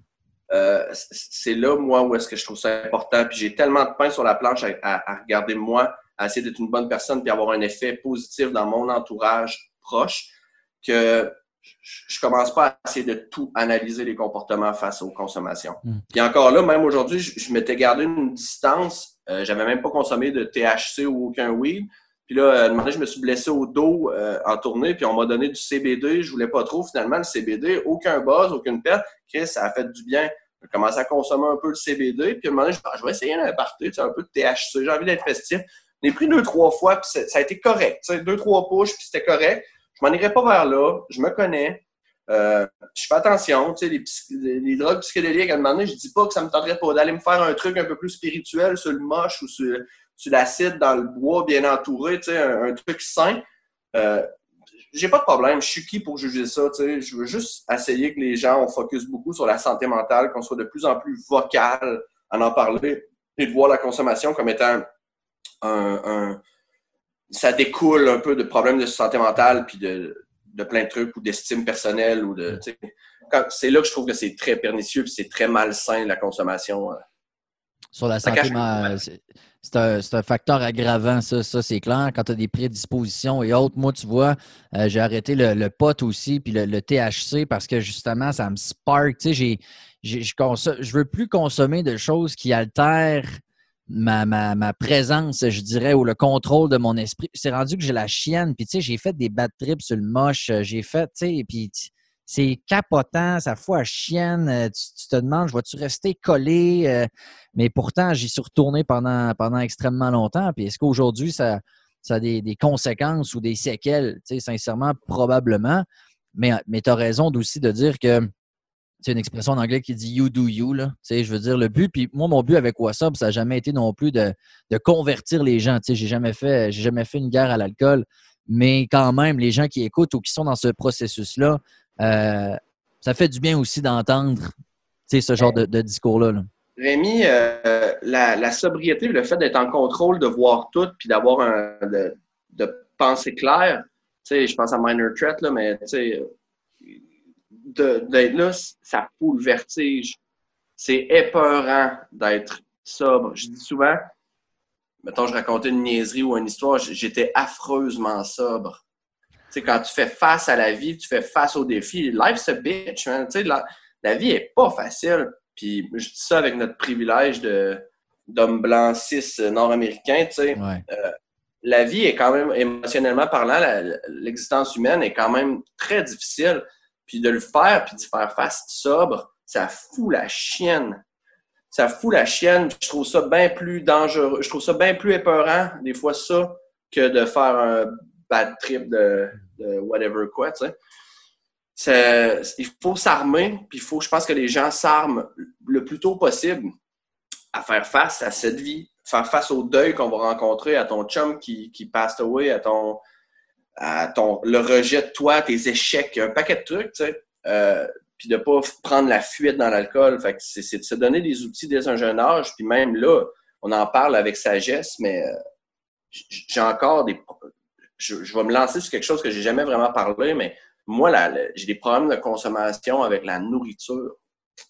euh, c'est là, moi, où est-ce que je trouve ça important. Puis j'ai tellement de pain sur la planche à, à regarder moi à essayer d'être une bonne personne puis avoir un effet positif dans mon entourage proche que je commence pas à essayer de tout analyser les comportements face aux consommations. Mm. Puis encore là, même aujourd'hui, je, m'étais gardé une distance. Euh, j'avais même pas consommé de THC ou aucun weed. Puis là, euh, je me suis blessé au dos euh, en tournée, puis on m'a donné du CBD. Je voulais pas trop, finalement, le CBD. Aucun buzz, aucune perte. Chris, ça a fait du bien. J'ai commencé à consommer un peu le CBD. Puis à un moment donné, je, je vais essayer un party, un peu de THC. J'ai envie d'être festif. J'ai pris deux, trois fois, puis ça a été correct. Deux, trois push, puis c'était correct. Je m'en irai pas vers là. Je me connais. Euh, je fais attention, tu sais, les, drogues psychédéliques, à un moment donné, je dis pas que ça me tenterait pas d'aller me faire un truc un peu plus spirituel sur le moche ou sur, l'acide dans le bois bien entouré, tu sais, un, truc sain. Euh, j'ai pas de problème, je suis qui pour juger ça, tu sais, je veux juste essayer que les gens, on focus beaucoup sur la santé mentale, qu'on soit de plus en plus vocal à en parler et de voir la consommation comme étant un ça découle un peu de problèmes de santé mentale puis de, de plein de trucs ou d'estime personnelle ou de. C'est là que je trouve que c'est très pernicieux et c'est très malsain la consommation. Euh. Sur la santé mentale, c'est un, facteur aggravant, ça, ça c'est clair. Quand tu as des prédispositions et autres, moi, tu vois, euh, j'ai arrêté le, le, pot aussi, puis le, THC, parce que justement, ça me spark. Tu sais, je ne veux plus consommer de choses qui altèrent ma, ma, ma, présence, je dirais, ou le contrôle de mon esprit. C'est rendu que j'ai la chienne. Puis, tu sais, j'ai fait des bad trips sur le moche. Euh, j'ai fait, tu sais, puis c'est capotant, ça fout à chienne. Euh, tu, te demandes, je vais-tu rester collé? Euh, mais pourtant, j'y suis retourné pendant, pendant extrêmement longtemps. Puis, est-ce qu'aujourd'hui, ça, ça a des, des, conséquences ou des séquelles? Tu sais, sincèrement, probablement. Mais, mais tu as raison aussi de dire que c'est une expression en anglais qui dit you do you. Là. Je veux dire, le but, puis moi, mon but avec WhatsApp, ça n'a jamais été non plus de, convertir les gens. Je n'ai jamais, fait, jamais fait une guerre à l'alcool, mais quand même, les gens qui écoutent ou qui sont dans ce processus-là, euh, ça fait du bien aussi d'entendre ce genre de, discours-là. Rémi, euh, la, sobriété, le fait d'être en contrôle, de voir tout, puis d'avoir un de, de penser clair, je pense à Minor Threat, là, mais d'être là, ça fout le vertige. C'est épeurant d'être sobre. Je dis souvent, mettons, je racontais une niaiserie ou une histoire, j'étais affreusement sobre. Tu sais, quand tu fais face à la vie, tu fais face aux défis. Life's a bitch, Tu sais, la, la, vie est pas facile. Puis je dis ça avec notre privilège de d'homme blanc cis nord-américain, tu sais. Euh, la vie est quand même, émotionnellement parlant, l'existence humaine est quand même très difficile. Puis de le faire, puis d'y faire face sobre, ça fout la chienne. Ça fout la chienne. Je trouve ça bien plus dangereux. Je trouve ça bien plus épeurant, des fois, ça, que de faire un bad trip de, whatever quoi, tu sais. Il faut s'armer, puis il faut, je pense que les gens s'arment le plus tôt possible à faire face à cette vie, faire face au deuil qu'on va rencontrer, à ton chum qui, qui passed away, à ton, ton, le rejet de toi, tes échecs, un paquet de trucs, tu sais. Euh, puis de pas prendre la fuite dans l'alcool. Fait que c'est de se donner des outils dès un jeune âge. Puis même là, on en parle avec sagesse, mais euh, j'ai encore des... Je, vais me lancer sur quelque chose que j'ai jamais vraiment parlé, mais moi, j'ai des problèmes de consommation avec la nourriture.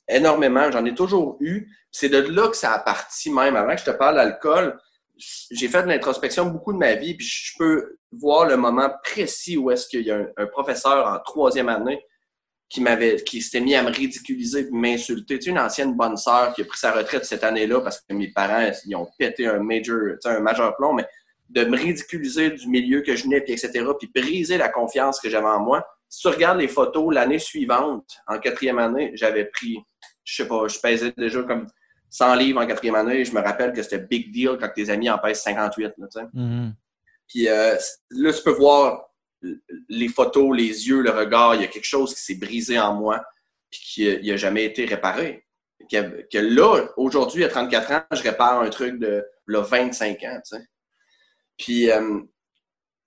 Énormément. J'en ai toujours eu. C'est de là que ça a parti même. Avant que je te parle d'alcool, j'ai fait de l'introspection beaucoup de ma vie, puis je peux voir le moment précis où est-ce qu'il y a un, professeur en troisième année qui m'avait qui s'était mis à me ridiculiser, m'insulter. Tu sais, une ancienne bonne sœur qui a pris sa retraite cette année-là parce que mes parents ils ont pété un major, un majeur plomb, mais de me ridiculiser du milieu que je venais, puis etc., puis briser la confiance que j'avais en moi. Si tu regardes les photos, l'année suivante, en quatrième année, j'avais pris, je sais pas, je pesais déjà comme 100 livres en quatrième année. Je me rappelle que c'était big deal quand tes amis en pèsent 58. Là, mm-hmm. Puis euh, là, tu peux voir les photos, les yeux, le regard. Il y a quelque chose qui s'est brisé en moi puis qui n'a jamais été réparé. Que, là, aujourd'hui, à 34 ans, je répare un truc de là, 25 ans. Tu sais. Puis, euh,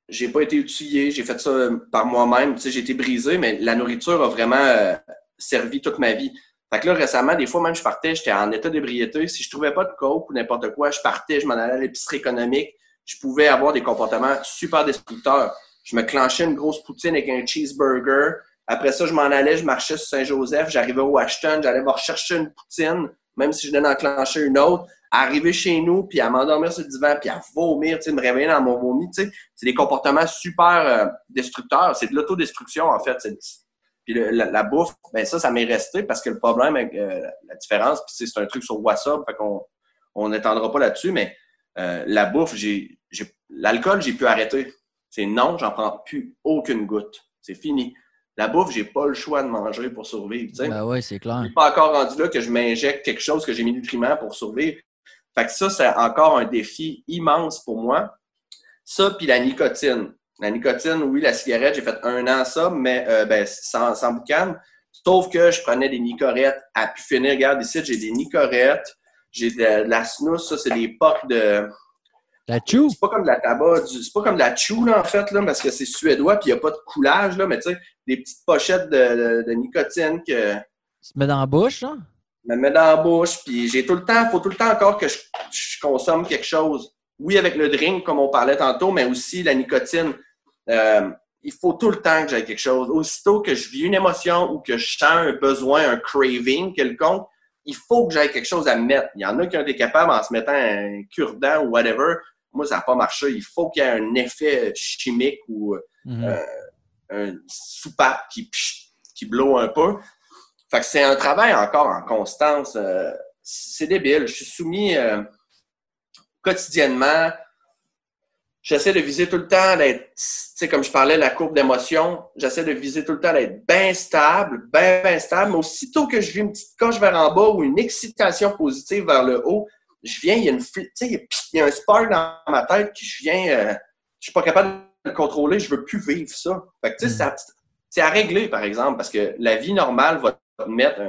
j'ai pas été outillé, j'ai fait ça par moi-même. J'ai été brisé, mais la nourriture a vraiment euh, servi toute ma vie. Fait que là, récemment, des fois, même, je partais, j'étais en état d'ébriété. Si je trouvais pas de coke ou n'importe quoi, je partais, je m'en allais à l'épicerie économique. Je pouvais avoir des comportements super destructeurs. Je me clenchais une grosse poutine avec un cheeseburger. Après ça, je m'en allais, je marchais sur Saint-Joseph, j'arrivais au Ashton, j'allais me rechercher une poutine, même si je venais d'enclencher une autre, arriver chez nous, puis à m'endormir sur le divan, puis à vomir, tu sais, me réveiller dans mon vomi, tu sais, c'est des comportements super euh, destructeurs. C'est de l'autodestruction, en fait. Puis la, bouffe, ben ça, ça m'est resté parce que le problème avec euh, la différence, puis c'est un truc sur WhatsApp, fait qu'on on n'étendra pas là-dessus, mais euh, la bouffe, j'ai, l'alcool, j'ai pu arrêter. C'est non, j'en prends plus aucune goutte. C'est fini. La bouffe, j'ai pas le choix de manger pour survivre. Ben oui, c'est clair. Je suis pas encore rendu là que je m'injecte quelque chose que j'ai mis nutriments pour survivre. Fait que ça, c'est encore un défi immense pour moi. Ça, puis la nicotine. La nicotine, oui, la cigarette, j'ai fait un an ça, mais euh, ben, sans, sans boucan. Sauf que je prenais des nicorettes à pu finir. Regarde ici, j'ai des nicorettes, j'ai de, la snus, ça, c'est des pocs de. La chou? C'est pas comme de la tabac, c'est pas comme de la chou, là, en fait, là, parce que c'est suédois, puis il n'y a pas de coulage, là, mais tu sais, des petites pochettes de, de, nicotine que. Tu te mets dans la bouche, là? me mets dans la bouche, puis j'ai tout le temps, il faut tout le temps encore que je, consomme quelque chose. Oui, avec le drink, comme on parlait tantôt, mais aussi la nicotine. Euh, il faut tout le temps que j'aie quelque chose. Aussitôt que je vis une émotion ou que je sens un besoin, un craving quelconque, il faut que j'aille quelque chose à mettre. Il y en a qui ont été capables en se mettant un cure-dent ou whatever. Moi, ça n'a pas marché. Il faut qu'il y ait un effet chimique ou mhm. euh, un soupape qui, qui blow un peu. Fait que c'est un travail encore en constance. Euh, c'est débile. Je suis soumis euh, quotidiennement. J'essaie de viser tout le temps d'être, tu sais, comme je parlais, la courbe d'émotion, j'essaie de viser tout le temps d'être bien stable, bien, bien stable. Mais aussitôt que je vis une petite coche vers en bas ou une excitation positive vers le haut, je viens, il y a une, tu sais, il y a un spark dans ma tête qui je viens, euh, je suis pas capable de le contrôler, je veux plus vivre ça. Fait que, tu sais, mm. c'est à régler, par exemple, parce que la vie normale va mettre.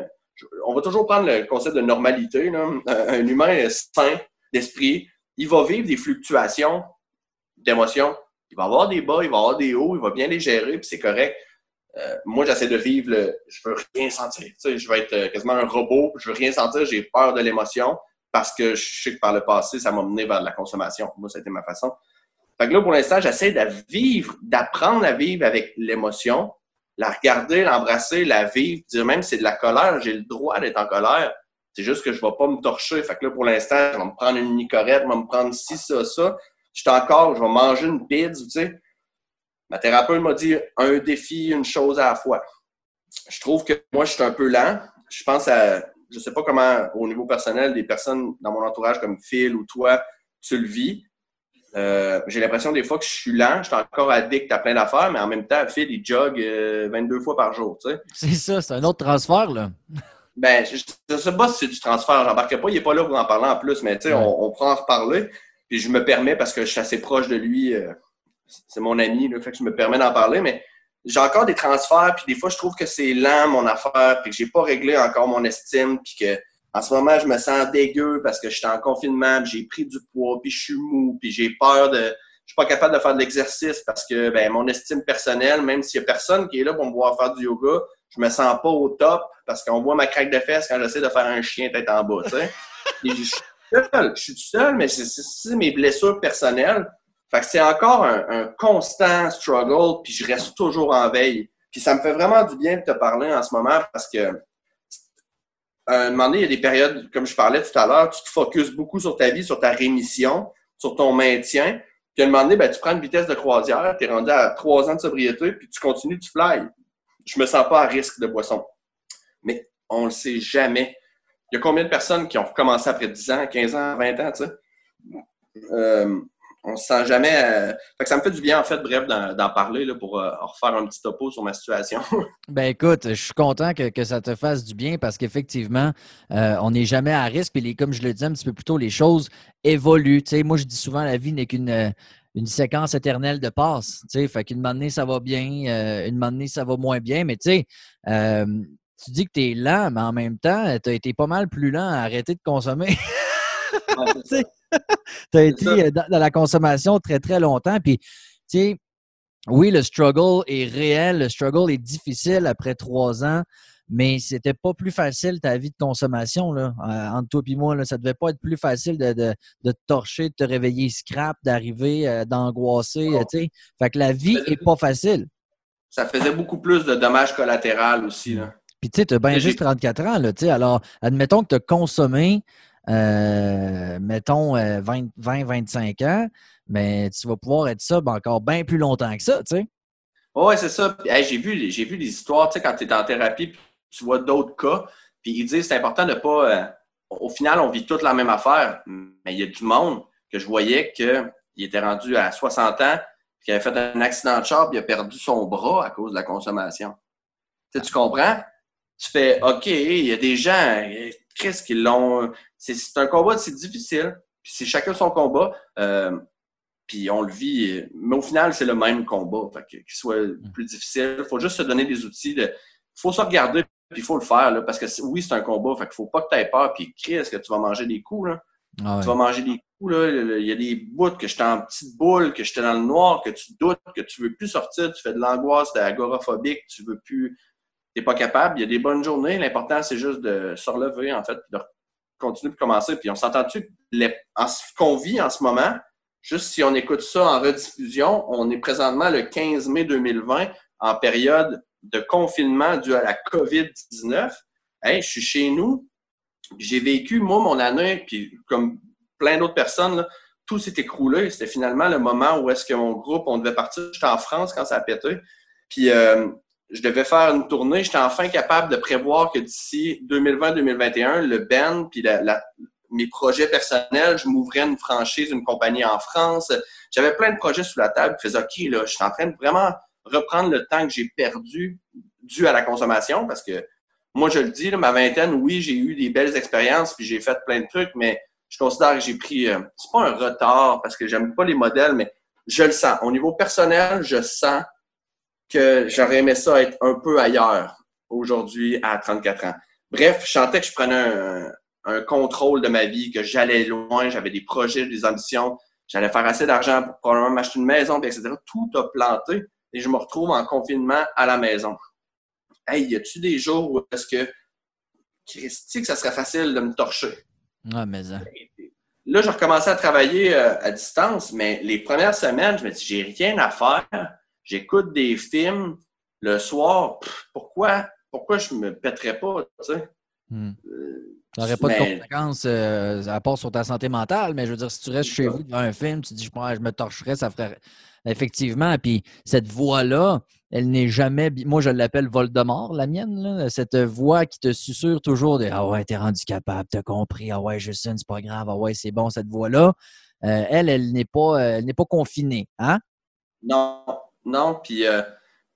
on va toujours prendre le concept de normalité. Un, humain sain d'esprit, il va vivre des fluctuations d'émotions. Il va avoir des bas, il va avoir des hauts, il va bien les gérer, puis c'est correct. Euh, moi, j'essaie de vivre le je veux rien sentir. je vais être euh, quasiment un robot, je veux rien sentir, j'ai peur de l'émotion parce que je sais que par le passé, ça m'a mené vers la consommation. Moi, c'était ma façon. Fait que là, pour l'instant, j'essaie de vivre, d'apprendre à vivre avec l'émotion, la regarder, l'embrasser, la vivre, dire même si c'est de la colère, j'ai le droit d'être en colère. C'est juste que je ne vais pas me torcher. Fait que là, pour l'instant, je vais me prendre une nicorette, je vais me prendre ci, ça, ça. Je suis encore, je vais manger une pizza, tu sais. Ma thérapeute m'a dit un défi, une chose à la fois. Je trouve que moi, je suis un peu lent. Je pense à, je ne sais pas comment, au niveau personnel, des personnes dans mon entourage comme Phil ou toi, tu le vis. Euh, j'ai l'impression des fois que je suis lent, je suis encore addict à plein d'affaires, mais en même temps, Phil, il jogue 22 euh, fois par jour. Tu sais. C'est ça, c'est un autre transfert, là. Ben, je ne sais pas si c'est du transfert. J'embarque pas, il n'est pas là pour en parler en plus, mais tu sais, on, on, pourra en reparler. Puis je me permets, parce que je suis assez proche de lui, euh, c'est mon ami, le fait que je me permets d'en parler, mais j'ai encore des transferts, puis des fois, je trouve que c'est lent, mon affaire, puis que j'ai pas réglé encore mon estime, puis que en ce moment, je me sens dégueu parce que je suis en confinement, j'ai pris du poids, puis je suis mou, puis j'ai peur de. Je suis pas capable de faire de l'exercice parce que ben, mon estime personnelle, même s'il y a personne qui est là pour me voir faire du yoga, je me sens pas au top parce qu'on voit ma craque de fesses quand j'essaie de faire un chien tête en bas. je suis je suis seul, mais c'est mes blessures personnelles. Fait que c'est encore un, constant struggle, puis je reste toujours en veille. Puis ça me fait vraiment du bien de te parler en ce moment parce que à un moment donné, il y a des périodes, comme je parlais tout à l'heure, tu te focuses beaucoup sur ta vie, sur ta rémission, sur ton maintien. Puis à un moment donné, ben, tu prends une vitesse de croisière, tu es rendu à trois ans de sobriété, puis tu continues, tu fly. Je me sens pas à risque de boisson. Mais on le sait jamais. Il y a combien de personnes qui ont recommencé après 10 ans, 15 ans, 20 ans, tu sais? Euh, on se sent jamais. Euh, ça me fait du bien, en fait, bref, d'en parler là, pour euh, refaire un petit topo sur ma situation. ben écoute, je suis content que, ça te fasse du bien parce qu'effectivement, euh, on n'est jamais à risque. Et comme je le disais un petit peu plus tôt, les choses évoluent. moi, je dis souvent la vie n'est qu'une une séquence éternelle de passes. Fait qu'une année, ça va bien, une année, ça va moins bien. Mais tu sais, tu dis que tu es lent, mais en même temps, tu as été pas mal plus lent à arrêter de consommer. tu as été euh, dans, la consommation très, très longtemps. Puis, tu sais, oui, le struggle est réel, le struggle est difficile après trois ans, mais c'était pas plus facile ta vie de consommation, là, euh, entre toi et moi. Là, ça devait pas être plus facile de, de, te torcher, de te réveiller scrap, d'arriver, euh, d'angoisser, tu sais. Fait que la vie est pas facile. Ça faisait beaucoup plus de dommages collatéraux aussi, là. Puis tu sais, tu as bien juste 34 ans, là, tu sais. Alors, admettons que tu as consommé, euh, mettons, 20-25 ans, mais tu vas pouvoir être ça encore bien plus longtemps que ça, tu sais. Oui, c'est ça. j'ai vu, j'ai vu des histoires, tu sais, quand tu es en thérapie, tu vois d'autres cas, puis ils disent c'est important de pas. Euh, au final, on vit toute la même affaire, mais il y a du monde que je voyais qu'il était rendu à 60 ans, qui avait fait un accident de char, puis il a perdu son bras à cause de la consommation. Tu, tu comprends? Tu fais OK, il y a des gens, qu'est-ce qu'ils l'ont. C'est un combat, c'est difficile. Puis c'est chacun son combat. Euh, puis on le vit. Mais au final, c'est le même combat. Fait qu'il soit plus difficile. Il faut juste se donner des outils. Il faut se regarder, puis il faut le faire. Là, parce que oui, c'est un combat. Fait qu'il faut pas que tu aies peur. Puis est-ce que tu vas manger des coups. Là. Ah tu vas manger des coups. Là. Il y a des bouts que j'étais en petite boule, que j'étais dans le noir, que tu doutes, que tu veux plus sortir. Tu fais de l'angoisse, de agoraphobique. Tu veux plus. Tu n'es pas capable. Il y a des bonnes journées. L'important, c'est juste de se relever, en fait, puis de continuer de commencer. Puis on s'entend-tu, en ce qu'on vit en ce moment, Juste si on écoute ça en rediffusion, on est présentement le 15 mai 2020 en période de confinement dû à la COVID-19. Hey, je suis chez nous. J'ai vécu, moi, mon année, puis comme plein d'autres personnes, tout s'est écroulé. C'était finalement le moment où est-ce que mon groupe, on devait partir. J'étais en France quand ça a pété. Puis euh, je devais faire une tournée. J'étais enfin capable de prévoir que d'ici 2020-2021, le Ben puis la, mes projets personnels, je m'ouvrais une franchise, une compagnie en France. J'avais plein de projets sous la table. Je faisais, OK, là, je suis en train de vraiment reprendre le temps que j'ai perdu dû à la consommation parce que moi, je le dis, ma vingtaine, oui, j'ai eu des belles expériences puis j'ai fait plein de trucs, mais je considère que j'ai pris, euh, c'est pas un retard parce que j'aime pas les modèles, mais je le sens. Au niveau personnel, je sens que j'aurais aimé ça être un peu ailleurs aujourd'hui à 34 ans. Bref, je sentais que je prenais un, un contrôle de ma vie, que j'allais loin, j'avais des projets, des ambitions, j'allais faire assez d'argent pour probablement m'acheter une maison, etc. Tout a planté et je me retrouve en confinement à la maison. Hey, y a-tu des jours où est-ce que Christy, que ça serait facile de me torcher? Ah, mais Là, j'ai recommencé à travailler euh, à distance, mais les premières semaines, je me dis, j'ai rien à faire. J'écoute des films le soir. pourquoi, pourquoi je me pèterais pas, tu sais? Hmm. Euh, tu n'aurais pas de conséquences euh, à part sur ta santé mentale, mais je veux dire, si tu restes chez vous devant un film, tu dis, je, je me torcherais, ça ferait. Effectivement. Puis cette voix-là, elle n'est jamais. Moi, je l'appelle Voldemort, la mienne. Cette voix qui te susurre toujours de Ah ouais, t'es rendu capable, t'as compris. Ah ouais, Justine, c'est pas grave. Ah ouais, c'est bon, cette voix-là. Euh, elle, elle n'est pas, elle n'est pas confinée. Hein? Non, non. Puis euh,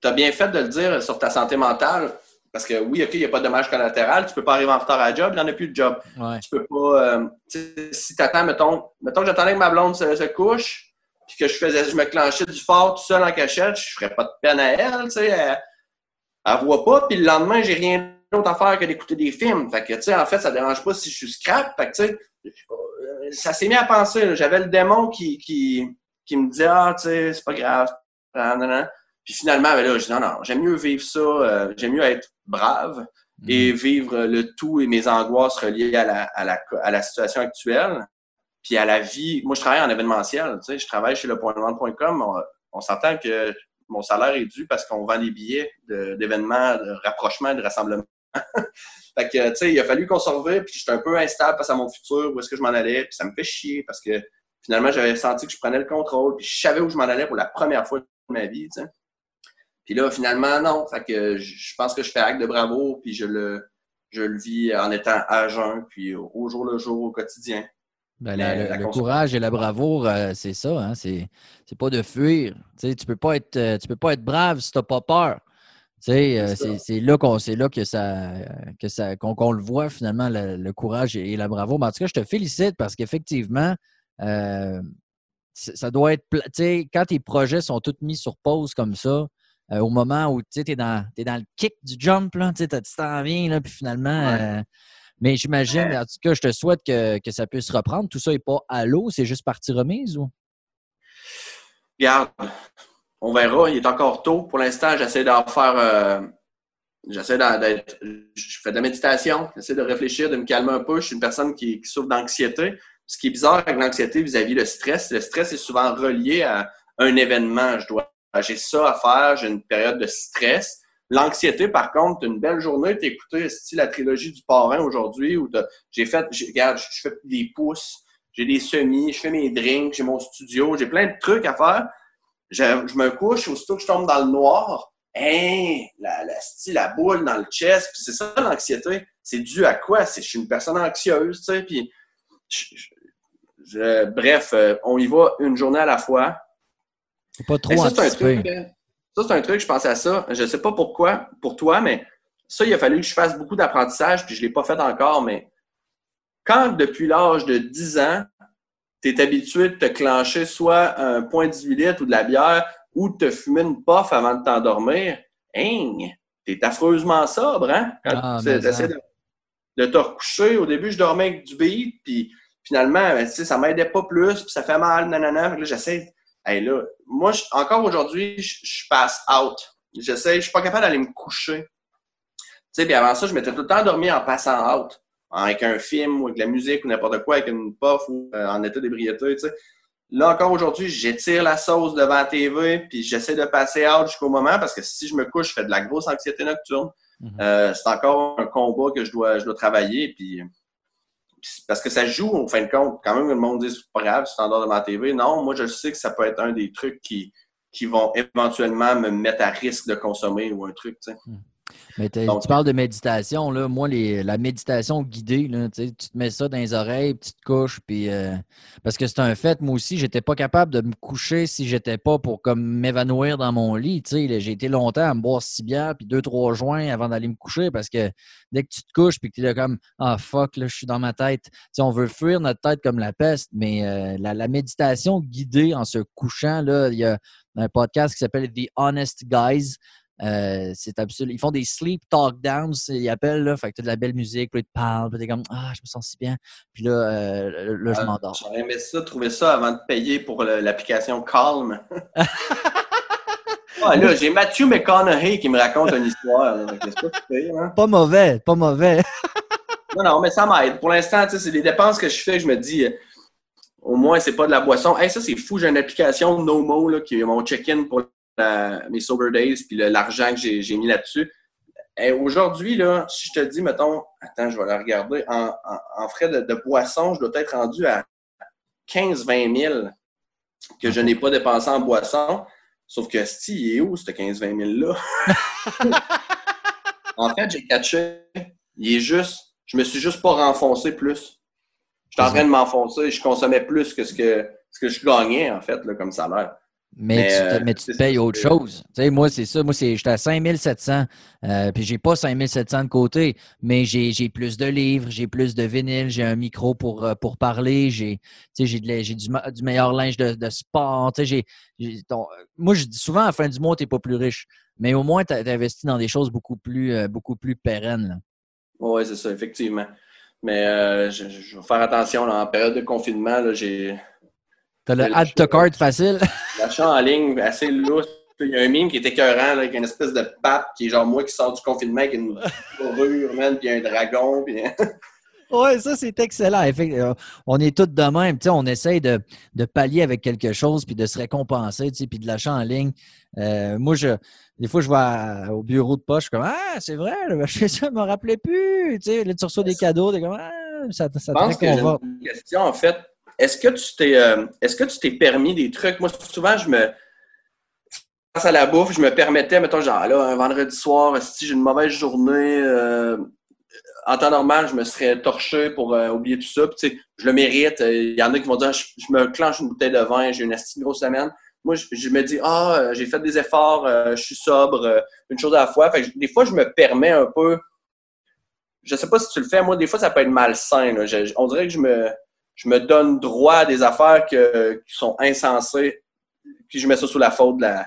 tu as bien fait de le dire sur ta santé mentale. Parce que oui, OK, il n'y a pas de dommage collatéral, tu ne peux pas arriver en retard à la job, il n'y en a plus de job. Tu peux pas. Euh, si tu attends, mettons, mettons que j'attendais que ma blonde se, couche, puis que je faisais, je me clenchais du fort tout seul en cachette, je ne ferais pas de peine à elle, tu sais. Elle, ne voit pas, puis le lendemain, j'ai rien d'autre à faire que d'écouter des films. Fait que, tu sais, en fait, ça ne dérange pas si je suis scrap. Fait que, tu sais, ça s'est mis à penser. J'avais le démon qui, qui, qui me disait, ah, tu sais, c'est pas grave. Puis finalement, ben là, je dis non, non, j'aime mieux vivre ça, euh, j'aime mieux être brave et mhm. vivre le tout et mes angoisses reliées à la, à la, à la situation actuelle, puis à la vie. Moi, je travaille en événementiel, tu sais, je travaille chez lepointdevente.com. On, on s'entend que mon salaire est dû parce qu'on vend des billets d'événements, de, rapprochement, de rassemblement. fait que, tu sais, il a fallu qu'on s'en puis j'étais un peu instable face à mon futur, où est-ce que je m'en allais, puis ça me fait chier parce que finalement, j'avais senti que je prenais le contrôle, puis je savais où je m'en allais pour la première fois de ma vie, tu sais. Puis là, finalement, non. Fait que je pense que je fais acte de bravo, puis je le, je le vis en étant à jeun, puis au jour le jour, au quotidien. Ben, le, courage et la bravoure, euh, c'est ça. Hein? C'est, pas de fuir. Tu sais, tu peux pas être, euh, tu peux pas être brave si tu n'as pas peur. Tu sais, euh, c'est, là qu'on, c'est là que ça, que ça, qu'on, le voit finalement le, courage et, la bravoure. Mais en tout cas, je te félicite parce qu'effectivement, ça doit être, tu sais, quand tes projets sont tous mis sur pause comme ça, euh, au moment où tu es dans, dans le kick du jump, là, tu t'en viens, là, puis finalement. Euh, mais j'imagine, en tout cas, je te souhaite que, ça puisse reprendre. Tout ça n'est pas à l'eau, c'est juste partie remise ou? Regarde, on verra. Il est encore tôt. Pour l'instant, j'essaie d'en faire. Euh, j'essaie d'être. Je fais de la méditation, j'essaie de réfléchir, de me calmer un peu. Je suis une personne qui, souffre d'anxiété. Ce qui est bizarre avec l'anxiété vis-à-vis le stress, le stress est souvent relié à un événement. Je dois j'ai ça à faire, j'ai une période de stress. L'anxiété, par contre, une belle journée, t'as écouté la trilogie du parrain aujourd'hui, où j'ai fait, regarde, je fais des pouces, j'ai des semis, je fais mes drinks, j'ai mon studio, j'ai plein de trucs à faire. Je, me couche, aussitôt que je tombe dans le noir, hein, la, la, la boule dans le chest, c'est ça l'anxiété. C'est dû à quoi? C'est je suis une personne anxieuse, tu sais, puis bref, euh, on y va une journée à la fois. Pas trop ça, c'est un truc. Ça, c'est un truc, je pensais à ça. Je ne sais pas pourquoi, pour toi, mais ça, il a fallu que je fasse beaucoup d'apprentissage, puis je ne l'ai pas fait encore, mais quand depuis l'âge de 10 ans, tu es habitué de te clencher soit un point 18 litres ou de la bière ou de te fumer une puff avant de t'endormir, hein, t'es affreusement sobre, hein? Quand ah, tu essaies de, de, te recoucher, au début, je dormais avec du beat, puis finalement, ben, sais, ça m'aidait pas plus, puis ça fait mal, nanana. Là, j'essaie. Hey, là, moi, encore aujourd'hui, je passe out. J'essaie, je suis pas capable d'aller me coucher. Tu sais, puis avant ça, je m'étais tout le temps dormi en passant out. Avec un film ou avec la musique ou n'importe quoi, avec une puff ou euh, en état d'ébriété, tu sais. Là, encore aujourd'hui, j'étire la sauce devant la TV, puis j'essaie de passer out jusqu'au moment parce que si je me couche, je fais de la grosse anxiété nocturne. Mm-hmm. euh, c'est encore un combat que je dois, je dois travailler. Puis parce que ça joue, en fin de compte. Quand même, le monde dit c'est pas grave, c'est de ma TV. Non, moi, je sais que ça peut être un des trucs qui, qui vont éventuellement me mettre à risque de consommer ou un truc, tu sais. Hmm. Mais tu parles de méditation, là. Moi, les, la méditation guidée, là, tu te mets ça dans les oreilles, petite couche, puis euh, parce que c'est un fait, moi aussi, j'étais pas capable de me coucher si j'étais pas pour comme m'évanouir dans mon lit. J'ai été longtemps à me boire six bières puis deux, trois joints avant d'aller me coucher parce que dès que tu te couches puis que tu es là comme Ah fuck, là, je suis dans ma tête. on veut fuir notre tête comme la peste, mais euh, la, la, méditation guidée en se couchant, là, il y a un podcast qui s'appelle The Honest Guys. Euh, c'est absolu. Ils font des sleep talk downs, ils appellent, là. Fait que tu as de la belle musique, puis ils te parlent, puis t'es comme, ah, je me sens si bien. Puis là, euh, là je ah, m'endors. J'aurais aimé ça, trouver ça avant de payer pour l'application Calm. ah, là, j'ai Matthew McConaughey qui me raconte une histoire. Hein? Pas mauvais, pas mauvais. non, non, mais ça m'aide. Pour l'instant, c'est des dépenses que je fais, je me dis, au moins, c'est pas de la boisson. Hey, ça, c'est fou, j'ai une application Nomo là, qui est mon check-in pour mes sober days puis l'argent que j'ai mis là-dessus. Aujourd'hui, là, si je te dis, mettons, attends, je vais la regarder, en, frais de, boisson, je dois être rendu à 15-20 000 que je n'ai pas dépensé en boisson. Sauf que, si, il est où, ce 15-20 000-là? en fait, j'ai catché. Il est juste, je me suis juste pas renfoncé plus. J'étais en train de m'enfoncer et je consommais plus que ce que, ce que je gagnais, en fait, là, comme salaire. Mais, tu, te, euh, payes autre chose. moi, c'est ça. Moi, j'étais à 5700. Euh, puis, j'ai pas 5700 de côté, mais j'ai plus de livres, j'ai plus de vinyle, j'ai un micro pour, euh, pour parler, j'ai du, du meilleur linge de, de sport. moi, je dis souvent, à la fin du mois, tu n'es pas plus riche. Mais au moins, tu as, investi dans des choses beaucoup plus, euh, beaucoup plus pérennes. Oui, c'est ça, effectivement. Mais je, je, vais faire attention. en période de confinement, j'ai T'as le add to card facile. L'achat en ligne assez louche. Il y a un mime qui est écœurant, là, avec une espèce de pape qui est genre moi qui sors du confinement avec une fourrure, man, puis un dragon. Puis... oui, ça, c'est excellent. Euh, on est tous de même. On essaye de, de, pallier avec quelque chose puis de se récompenser, puis de l'achat en ligne. Euh, moi, je, des fois, je vais au bureau de poche, je suis comme Ah, c'est vrai, je fais ça, je me rappelais plus. sais, là, tu reçois des cadeaux, t'es comme Ah, ça, ça je pense que j'ai une question, en fait est-ce que tu t'es euh, est-ce que tu t'es permis des trucs? Moi, souvent, je me face à la bouffe, je me permettais, mettons, genre là, un vendredi soir, si j'ai une mauvaise journée, euh, en temps normal, je me serais torché pour euh, oublier tout ça. Puis, je le mérite. Il y en a qui vont dire je, me clenche une bouteille de vin, j'ai une assez grosse semaine. Moi, je, me dis Ah, j'ai fait des efforts, je suis sobre, une chose à la fois. Fait des fois, je me permets un peu. Je sais pas si tu le fais, moi, des fois, ça peut être malsain. on dirait que je me je me donne droit à des affaires qui sont insensées, puis je mets ça sous la faute de la,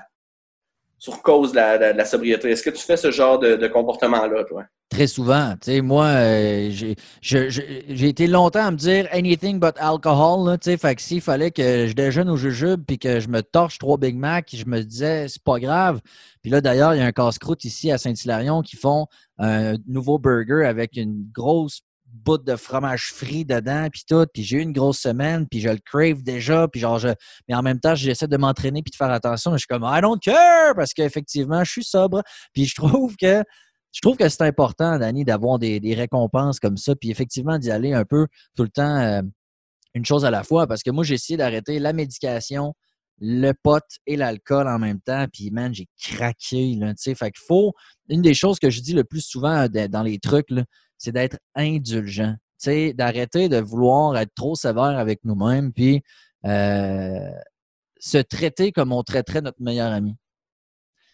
sur cause de la, sobriété. Est-ce que tu fais ce genre de, comportement-là, toi? Très souvent. Tu sais, moi, euh, j'ai été longtemps à me dire anything but alcohol. Tu sais, fait que fallait que je déjeune au jujube puis que je me torche trois Big Mac, je me disais, c'est pas grave. Puis là, d'ailleurs, il y a un casse-croûte ici à Saint-Hilarion qui font un nouveau burger avec une grosse bout de fromage frit dedans, puis tout, puis j'ai eu une grosse semaine, puis je le crave déjà, puis genre, je... mais en même temps, j'essaie de m'entraîner puis de faire attention, je suis comme, I don't care, parce qu'effectivement, je suis sobre, puis je trouve que je trouve que c'est important, Danny, d'avoir des, récompenses comme ça, puis effectivement d'y aller un peu tout le temps euh, une chose à la fois, parce que moi, j'ai essayé d'arrêter la médication, le pot et l'alcool en même temps, puis man, j'ai craqué, là, tu sais. Fait qu'il faut, une des choses que je dis le plus souvent euh, dans les trucs, c'est d'être indulgent, tu sais, d'arrêter de vouloir être trop sévère avec nous-mêmes, puis euh, se traiter comme on traiterait notre meilleur ami.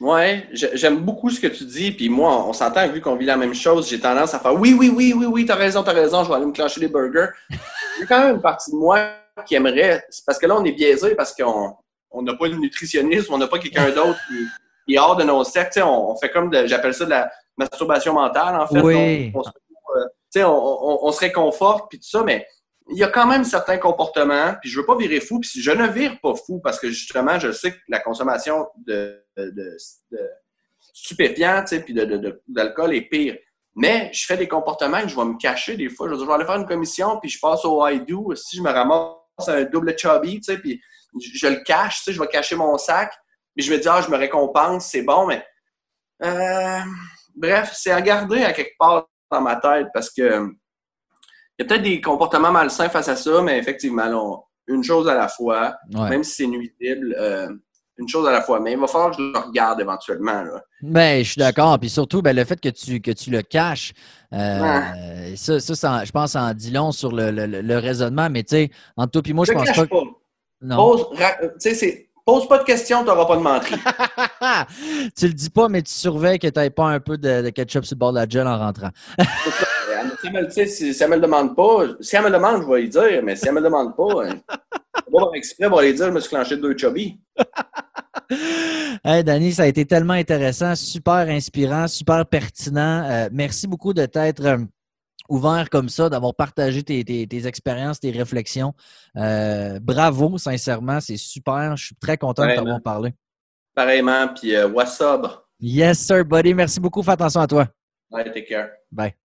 Ouais, j'aime beaucoup ce que tu dis, puis moi, on s'entend, vu qu'on vit la même chose, j'ai tendance à faire oui, oui, oui, oui, oui, t'as raison, t'as raison, je vais aller me clencher des burgers. Il y a quand même une partie de moi qui aimerait, parce que là, on est biaisé parce qu'on on n'a pas de nutritionniste, on n'a pas quelqu'un d'autre qui, est hors de nos cercles. On, on, fait comme, j'appelle ça de la masturbation mentale, en fait. Oui. On, on, on, se réconforte, puis tout ça, mais il y a quand même certains comportements, puis je veux pas virer fou, puis je ne vire pas fou parce que justement, je sais que la consommation de, de, de stupéfiants, puis d'alcool est pire. Mais je fais des comportements que je vais me cacher des fois. Je vais, aller faire une commission, puis je passe au I do. Si je me ramasse un double chubby, puis je, le cache, je vais cacher mon sac. Mais je me dis, ah, je me récompense, c'est bon, mais. Euh, bref, c'est à garder à quelque part dans ma tête parce que il y a peut-être des comportements malsains face à ça, mais effectivement, une chose à la fois, même si c'est nuisible, euh, une chose à la fois. Mais il va falloir que je le regarde éventuellement. Ben, je suis d'accord. Puis surtout, ben, le fait que tu, que tu le caches, euh, ça, ça, je pense, en dit long sur le, raisonnement. Mais tu sais, entre toi et moi, je, pense pas. pas. Non. Pose, pose pas de questions, tu n'auras pas de menterie. tu le dis pas, mais tu surveilles que tu n'aies pas un peu de, ketchup sur le bord de la gel en rentrant. si, elle me le demande pas, si elle me le demande, je vais lui dire, mais si elle me le demande pas, hein, moi, exprès, je vais lui dire, je me suis clenché deux chubby. hey, Danny, ça a été tellement intéressant, super inspirant, super pertinent. Euh, merci beaucoup de t'être euh, ouvert comme ça, d'avoir partagé tes, expériences, tes réflexions. Euh, bravo, sincèrement, c'est super. Je suis très content de t'avoir parlé. Pareillement, puis what's up? Yes, sir, buddy. Merci beaucoup. Fais attention à toi. Bye, take care. Bye.